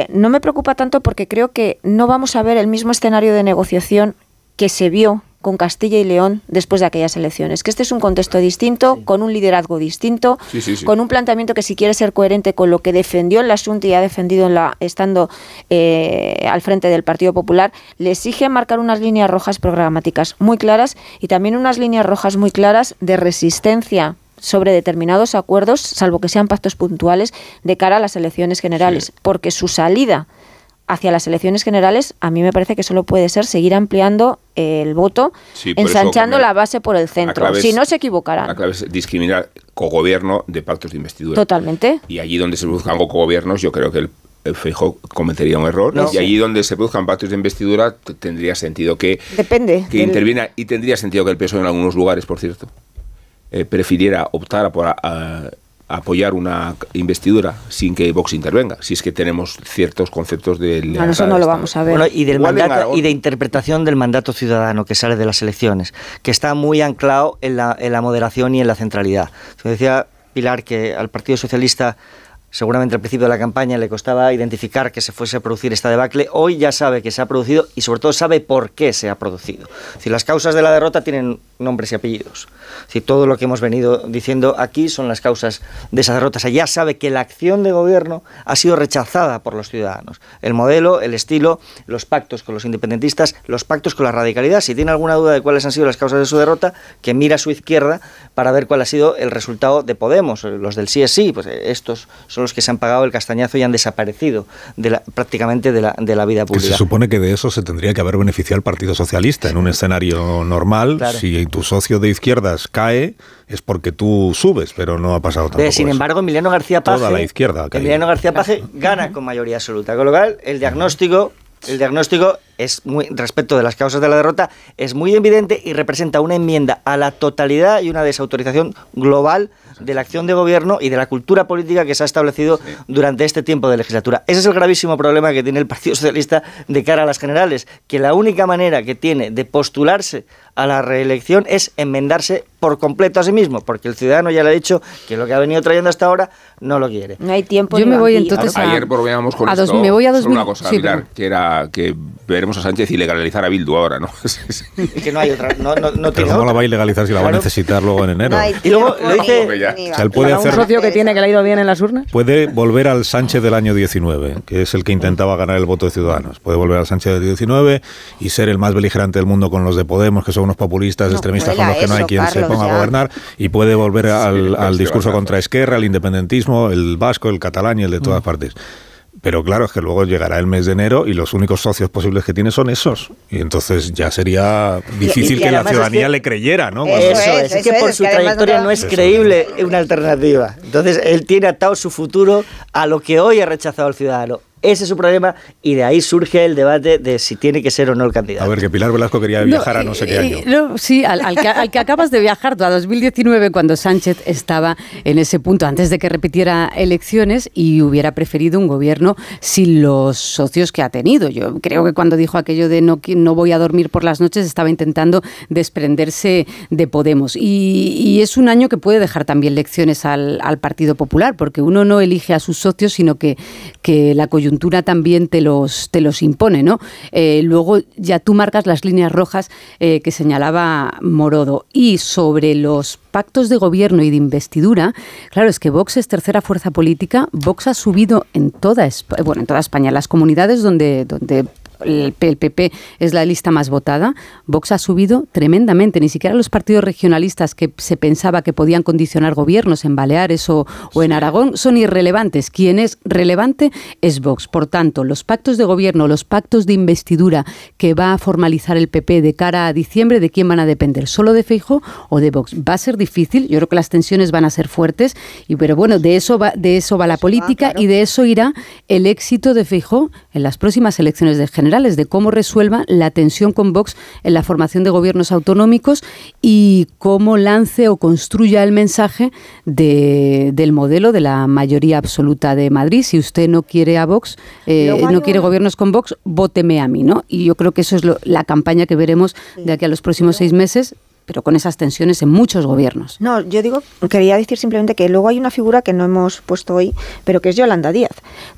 no me preocupa tanto porque creo que no vamos a ver el mismo escenario de negociación que se vio con Castilla y León después de aquellas elecciones. Que este es un contexto distinto, con un liderazgo distinto, con un planteamiento que si quiere ser coherente con lo que defendió en la Asunta y ha defendido en la, estando eh, al frente del Partido Popular, le exige marcar unas líneas rojas programáticas muy claras y también unas líneas rojas muy claras de resistencia sobre determinados acuerdos, salvo que sean pactos puntuales, de cara a las elecciones generales, porque su salida hacia las elecciones generales, a mí me parece que solo puede ser seguir ampliando el voto, ensanchando la base por el centro. si no, se equivocarán. La clave es discriminar cogobierno de pactos de investidura. Totalmente. Y allí donde se produzcan cogobiernos, yo creo que el, Feijóo cometería un error. y allí donde se produzcan pactos de investidura, tendría sentido que, Depende que interviene, y tendría sentido que el PSOE en algunos lugares, por cierto, eh, prefiriera optar por... A, apoyar una investidura sin que Vox intervenga, si es que tenemos ciertos conceptos de bueno, eso no lo vamos a ver. y, del mandato, y de interpretación del mandato ciudadano que sale de las elecciones, que está muy anclado en la, en la moderación y en la centralidad. Se decía Pilar que al Partido Socialista seguramente al principio de la campaña le costaba identificar que se fuese a producir esta debacle, hoy ya sabe que se ha producido y sobre todo sabe por qué se ha producido. Si las causas de la derrota tienen nombres y apellidos. Si todo lo que hemos venido diciendo aquí son las causas de esa derrota. O ya sabe que la acción de gobierno ha sido rechazada por los ciudadanos. El modelo, el estilo, los pactos con los independentistas, los pactos con la radicalidad. Si tiene alguna duda de cuáles han sido las causas de su derrota, que mira a su izquierda para ver cuál ha sido el resultado de Podemos. Los del sí es sí, pues estos son los que se han pagado el castañazo y han desaparecido de la, prácticamente de la, de la vida pública. se supone que de eso se tendría que haber beneficiado el Partido Socialista en un escenario normal. Si tu socio de izquierdas cae, es porque tú subes, pero no ha pasado tampoco. Sin embargo, Emiliano García Paje, Toda la izquierda Emiliano García Paje gana con mayoría absoluta. Con lo cual, el diagnóstico el diagnóstico es muy respecto de las causas de la derrota es muy evidente y representa una enmienda a la totalidad y una desautorización global de la acción de gobierno y de la cultura política que se ha establecido durante este tiempo de legislatura. Ese es el gravísimo problema que tiene el Partido Socialista de cara a las generales, que la única manera que tiene de postularse a la reelección es enmendarse por completo a sí mismo, porque el ciudadano ya le ha dicho que lo que ha venido trayendo hasta ahora no lo quiere. No hay tiempo. Yo me voy entonces a, Ayer volvíamos con a esto, dos, me voy a una cosa, mirar, que era que veremos a Sánchez ilegalizar a Bildu ahora, ¿no? y que no hay otra, no, no, no Pero no la va a ilegalizar si la va a necesitar luego en enero. y luego lo dice, o sea, él puede hacer, un socio que tiene que le ha ido bien en las urnas. Puede volver al Sánchez del año 19, que es el que intentaba ganar el voto de Ciudadanos. Puede volver al Sánchez del 19 y ser el más beligerante del mundo con los de Podemos, que son unos populistas extremistas con los que no hay quien se ponga a gobernar, y puede volver al, discurso contra Esquerra, al independentismo, el vasco, el catalán y el de todas mm. partes. Pero claro, es que luego llegará el mes de enero y los únicos socios posibles que tiene son esos. Y entonces ya sería difícil que la ciudadanía le creyera, ¿no? Eso, es, es, que por su trayectoria no es creíble una alternativa. Entonces él tiene atado su futuro a lo que hoy ha rechazado el ciudadano Ese es su problema y de ahí surge el debate de si tiene que ser o no el candidato. A ver, que Pilar Velasco quería viajar a no sé qué año. No, sí, al, al que, al que acabas de viajar tú, a 2019, cuando Sánchez estaba en ese punto, antes de que repitiera elecciones y hubiera preferido un gobierno sin los socios que ha tenido. Yo creo que cuando dijo aquello de no, no voy a dormir por las noches, estaba intentando desprenderse de Podemos. Y, y es un año que puede dejar también lecciones al, al Partido Popular, porque uno no elige a sus socios, sino que, que la coyuntura también te los, te los impone. ¿no? Eh, luego ya tú marcas las líneas rojas eh, que señalaba Morodo. Y sobre los pactos de gobierno y de investidura, claro, es que Vox es tercera fuerza política. Vox ha subido en toda, bueno, en toda España, las comunidades donde, donde el PP es la lista más votada, Vox ha subido tremendamente. Ni siquiera los partidos regionalistas que se pensaba que podían condicionar gobiernos en Baleares o, o en Aragón son irrelevantes. Quien es relevante es Vox. Por tanto, los pactos de gobierno, los pactos de investidura que va a formalizar el PP de cara a diciembre, ¿de quién van a depender? ¿Solo de Feijo o de Vox? Va a ser difícil. Yo creo que las tensiones van a ser fuertes. Y, pero bueno, de eso va, de eso va la política y de eso irá el éxito de Feijóo en las próximas elecciones de generales, de cómo resuelva la tensión con Vox en la formación de gobiernos autonómicos y cómo lance o construya el mensaje de- del modelo de la mayoría absoluta de Madrid. Si usted no quiere a Vox, eh, no quiere gobiernos con Vox, vóteme a mí, ¿no? Y yo creo que eso es lo- la campaña que veremos de aquí a los próximos seis meses, pero con esas tensiones en muchos gobiernos. No, yo digo, quería decir simplemente que luego hay una figura que no hemos puesto hoy, pero que es Yolanda Díaz.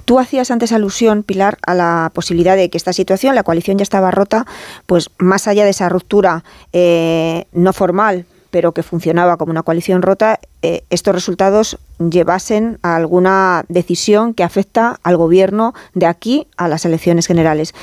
Tú hacías antes alusión, Pilar, a la posibilidad de que esta situación, la coalición ya estaba rota, pues más allá de esa ruptura eh, no formal, pero que funcionaba como una coalición rota, eh, estos resultados llevasen a alguna decisión que afecta al gobierno de aquí a las elecciones generales.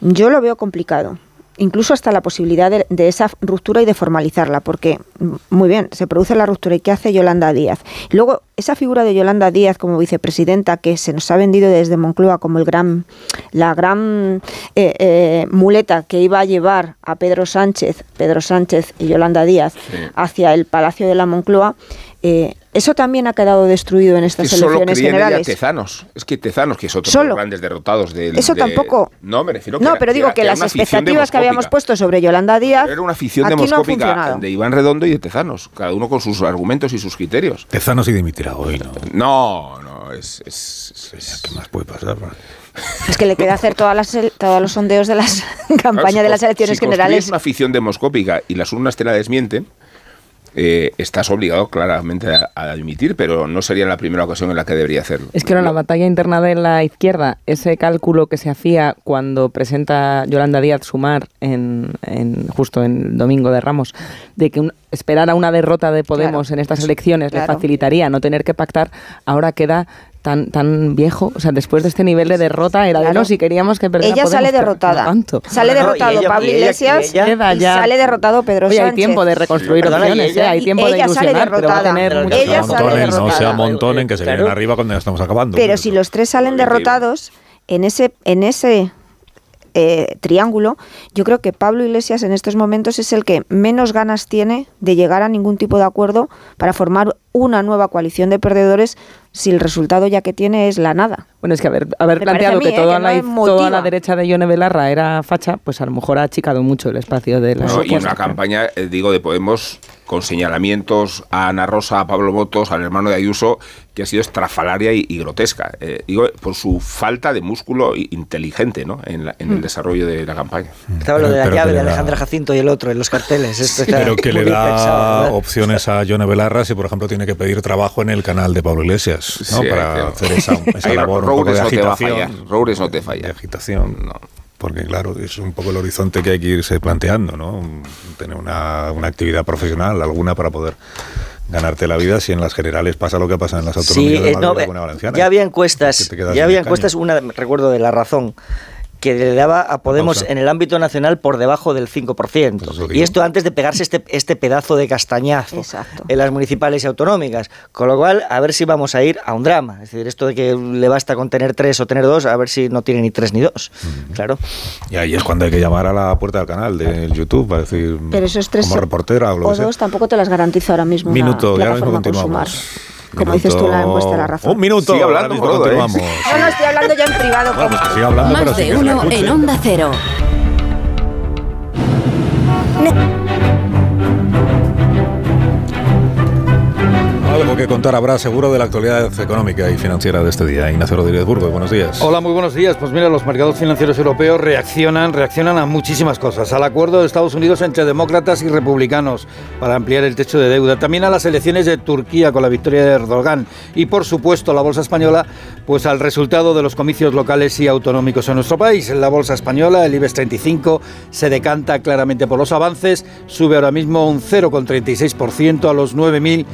Yo lo veo complicado incluso hasta la posibilidad de, de esa ruptura y de formalizarla, porque mm, muy bien, se produce la ruptura y ¿qué hace Yolanda Díaz? Luego, esa figura de Yolanda Díaz como vicepresidenta que se nos ha vendido desde Moncloa como el gran, la gran eh, eh, muleta que iba a llevar a Pedro Sánchez, Pedro Sánchez y Yolanda Díaz hacia el Palacio de la Moncloa, eh, eso también ha quedado destruido en estas que solo elecciones creía en ella generales. Tezanos. Es que Tezanos, que es otro de los grandes derrotados del... Eso de- tampoco. No, me refiero que No, era- pero digo que era las expectativas que habíamos puesto sobre Yolanda Díaz Era una afición no demoscópica funcionado. de Iván Redondo y de Tezanos, cada uno con sus argumentos y sus criterios. Tezanos y dimitirá hoy, ¿no? No, no, es... es, es- ¿Qué más puede pasar? Es que le queda hacer todas las, todos los sondeos de las campañas de las elecciones si generales. una afición demoscópica y las urnas te la desmienten, eh, estás obligado claramente a, a admitir, pero no sería la primera ocasión en la que debería hacerlo. Es que era la batalla interna de la izquierda, ese cálculo que se hacía cuando presenta Yolanda Díaz Sumar en, en- justo en el domingo de Ramos, de que un- esperar a una derrota de Podemos en estas elecciones le facilitaría no tener que pactar, ahora queda tan tan viejo, o sea, después de este nivel de derrota era de Claro. no si queríamos que perdiera Ella Podemos, sale derrotada. no tanto. Sale derrotado Pablo y ella- Iglesias y ella- Queda y ya. sale derrotado Pedro Oye, hay Sánchez. tiempo de reconstruir Perdona, y opciones, ella- ¿eh? hay tiempo de ilusionar, pero va a tener mucho Ella no, se amontonen, que se Claro. vienen arriba cuando ya estamos acabando. Pero si los tres salen derrotados en ese en ese eh, triángulo, yo creo que Pablo Iglesias en estos momentos es el que menos ganas tiene de llegar a ningún tipo de acuerdo para formar una nueva coalición de perdedores si el resultado ya que tiene es la nada. Bueno, es que haber, haber planteado que, mí, toda, ¿eh? que no toda la derecha de Yone Belarra era facha, pues a lo mejor ha achicado mucho el espacio de la No, y una campaña, eh, digo, de Podemos con señalamientos a Ana Rosa, a Pablo Motos, al hermano de Ayuso, que ha sido estrafalaria y, y grotesca. Eh, digo, por su falta de músculo inteligente ¿no? en, la- en el desarrollo de la campaña. Estaba lo Pero- de la pero llave que de le da- Alejandra Jacinto y el otro en los carteles. Esto Pero que le da opciones a Yone Belarra si, por ejemplo, tiene que pedir trabajo en el canal de Pablo Iglesias, ¿no? Sí, para que- hacer esa, esa Ahí labor un poco de no te va a agitación. fallar, Roures no te falla. De agitación, No. Porque, claro, es un poco el horizonte que hay que irse planteando, ¿no? Tener una, una actividad profesional, alguna, para poder ganarte la vida si en las generales pasa lo que pasa en las Sí, autonomías de eh, Madrid no, la eh, Valenciana. ya había encuestas, ya en había encuestas, una recuerdo de La Razón, que le daba a Podemos pausa. en el ámbito nacional por debajo del 5%. Pues y esto antes de pegarse este, este pedazo de castañazo Exacto. en las municipales y autonómicas. Con lo cual, a ver si vamos a ir a un drama. Es decir, esto de que le basta con tener tres o tener dos, a ver si no tiene ni tres ni dos. Claro. Y ahí es cuando hay que llamar a la puerta del canal de YouTube para decir, Pero esos tres como reportera o lo o que sea. dos tampoco te las garantizo ahora mismo. una Minuto, y ahora mismo continuamos. Como dices tú, la encuesta de la razón. Un minuto. Sigue hablando, ahora mismo Brodo, ¿eh? No, no, estoy hablando ya en privado. Bueno, pues que siga hablando, pero Más sin de le uno en Onda Cero. Algo que contar habrá seguro de la actualidad económica y financiera de este día. Ignacio Rodríguez Burgo, buenos días. Hola, muy buenos días. Pues mira, los mercados financieros europeos reaccionan, reaccionan a muchísimas cosas. Al acuerdo de Estados Unidos entre demócratas y republicanos para ampliar el techo de deuda. También a las elecciones de Turquía con la victoria de Erdogan. Y por supuesto la bolsa española, pues al resultado de los comicios locales y autonómicos en nuestro país. La bolsa española, el IBEX 35 se decanta claramente por los avances. Sube ahora mismo un 0,36% a los 9.000.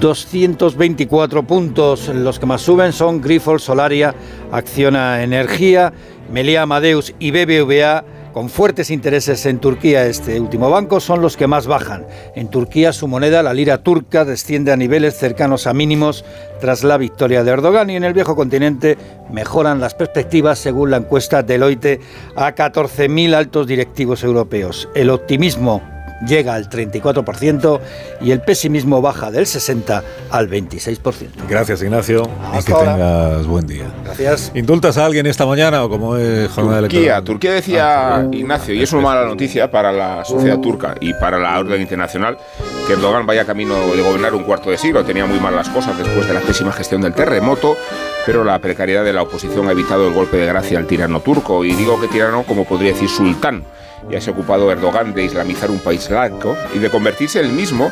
224 puntos. Los que más suben son Grifols, Solaria, Acciona Energía, Melia Amadeus y BBVA. Con fuertes intereses en Turquía, este último banco son los que más bajan. En Turquía, su moneda, la lira turca, desciende a niveles cercanos a mínimos tras la victoria de Erdogan y en el viejo continente mejoran las perspectivas según la encuesta Deloitte a 14.000 altos directivos europeos. El optimismo llega al 34% y el pesimismo baja del 60 al 26%. Gracias, Ignacio. y que ahora. tengas buen día. Gracias. ¿Indultas a alguien esta mañana o como es jornada Turquía, electoral? Turquía decía Ignacio, y es una mala noticia para la sociedad turca y para la orden internacional, que Erdogan vaya camino de gobernar un cuarto de siglo. Tenía muy mal las cosas después de la pésima gestión del terremoto, pero la precariedad de la oposición ha evitado el golpe de gracia al tirano turco. Y digo que tirano como podría decir sultán. Ya se ha ocupado Erdogan de islamizar un país laico y de convertirse él mismo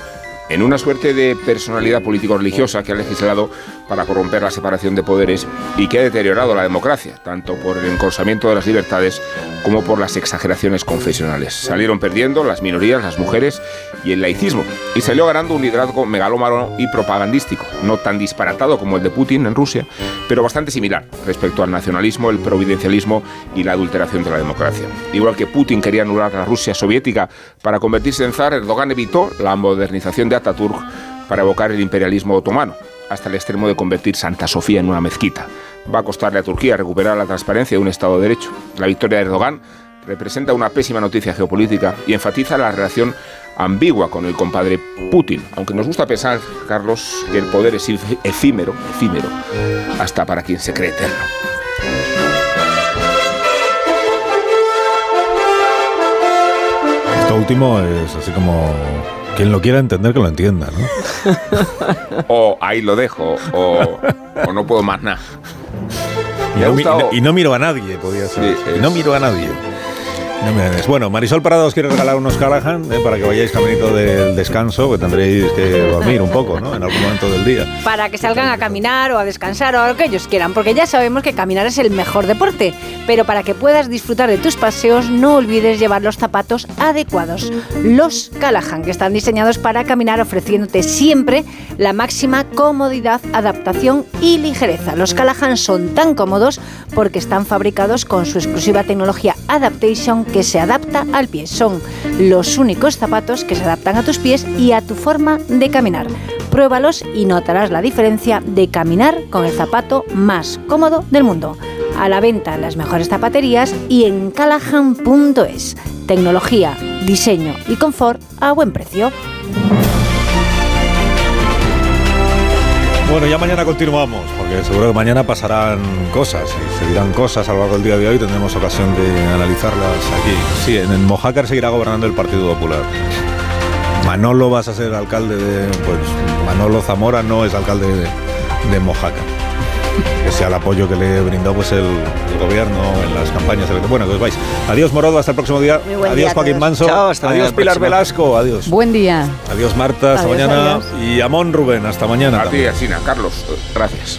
en una suerte de personalidad político-religiosa que ha legislado para corromper la separación de poderes y que ha deteriorado la democracia, tanto por el encorsamiento de las libertades como por las exageraciones confesionales. Salieron perdiendo las minorías, las mujeres y el laicismo, y salió ganando un liderazgo megalómano y propagandístico, no tan disparatado como el de Putin en Rusia, pero bastante similar respecto al nacionalismo, el providencialismo y la adulteración de la democracia. Igual que Putin quería anular la Rusia soviética para convertirse en zar, Erdogan evitó la modernización de Ataturk para evocar el imperialismo otomano, hasta el extremo de convertir Santa Sofía en una mezquita. Va a costarle a Turquía recuperar la transparencia de un Estado de Derecho. La victoria de Erdogan representa una pésima noticia geopolítica y enfatiza la relación ambigua con el compadre Putin, aunque nos gusta pensar, Carlos, que el poder es ef- efímero, efímero, hasta para quien se cree eterno. Esto último es así como quien lo quiera entender que lo entienda, ¿no? O ahí lo dejo, o, o no puedo más nada. Y no, y miro a nadie, podía ser. Sí, Y no miro a nadie. Bueno, Marisol Parada os quiere regalar unos Callahan eh, para que vayáis caminito del descanso, que tendréis que dormir un poco, ¿no? En algún momento del día. para que salgan a caminar o a descansar o a lo que ellos quieran, porque ya sabemos que caminar es el mejor deporte, pero para que puedas disfrutar de tus paseos no olvides llevar los zapatos adecuados, los Callahan, que están diseñados para caminar ofreciéndote siempre la máxima comodidad, adaptación y ligereza. Los Callahan son tan cómodos porque están fabricados con su exclusiva tecnología Adaptation que se adapta al pie. Son los únicos zapatos que se adaptan a tus pies y a tu forma de caminar. Pruébalos y notarás la diferencia de caminar con el zapato más cómodo del mundo. A la venta en las mejores zapaterías y en callahan.es. Tecnología, diseño y confort a buen precio. Bueno, ya mañana continuamos, porque seguro que mañana pasarán cosas y se dirán cosas a lo largo del día de hoy. Tendremos ocasión de analizarlas aquí. Sí, en Mojácar seguirá gobernando el Partido Popular. Manolo vas a ser alcalde de. Pues Manolo Zamora no es alcalde de, de Mojácar. Que sea el apoyo que le brindó pues el, el gobierno en las campañas. Bueno, que os vais. Adiós Morodo, hasta el próximo día. Adiós día Joaquín. Manso. Chao, hasta adiós Pilar próxima. Velasco. Adiós. Buen día. Adiós Marta, hasta Adiós, mañana. adiós. Y Amón Rubén, hasta mañana. A ti. Asina, Carlos, gracias.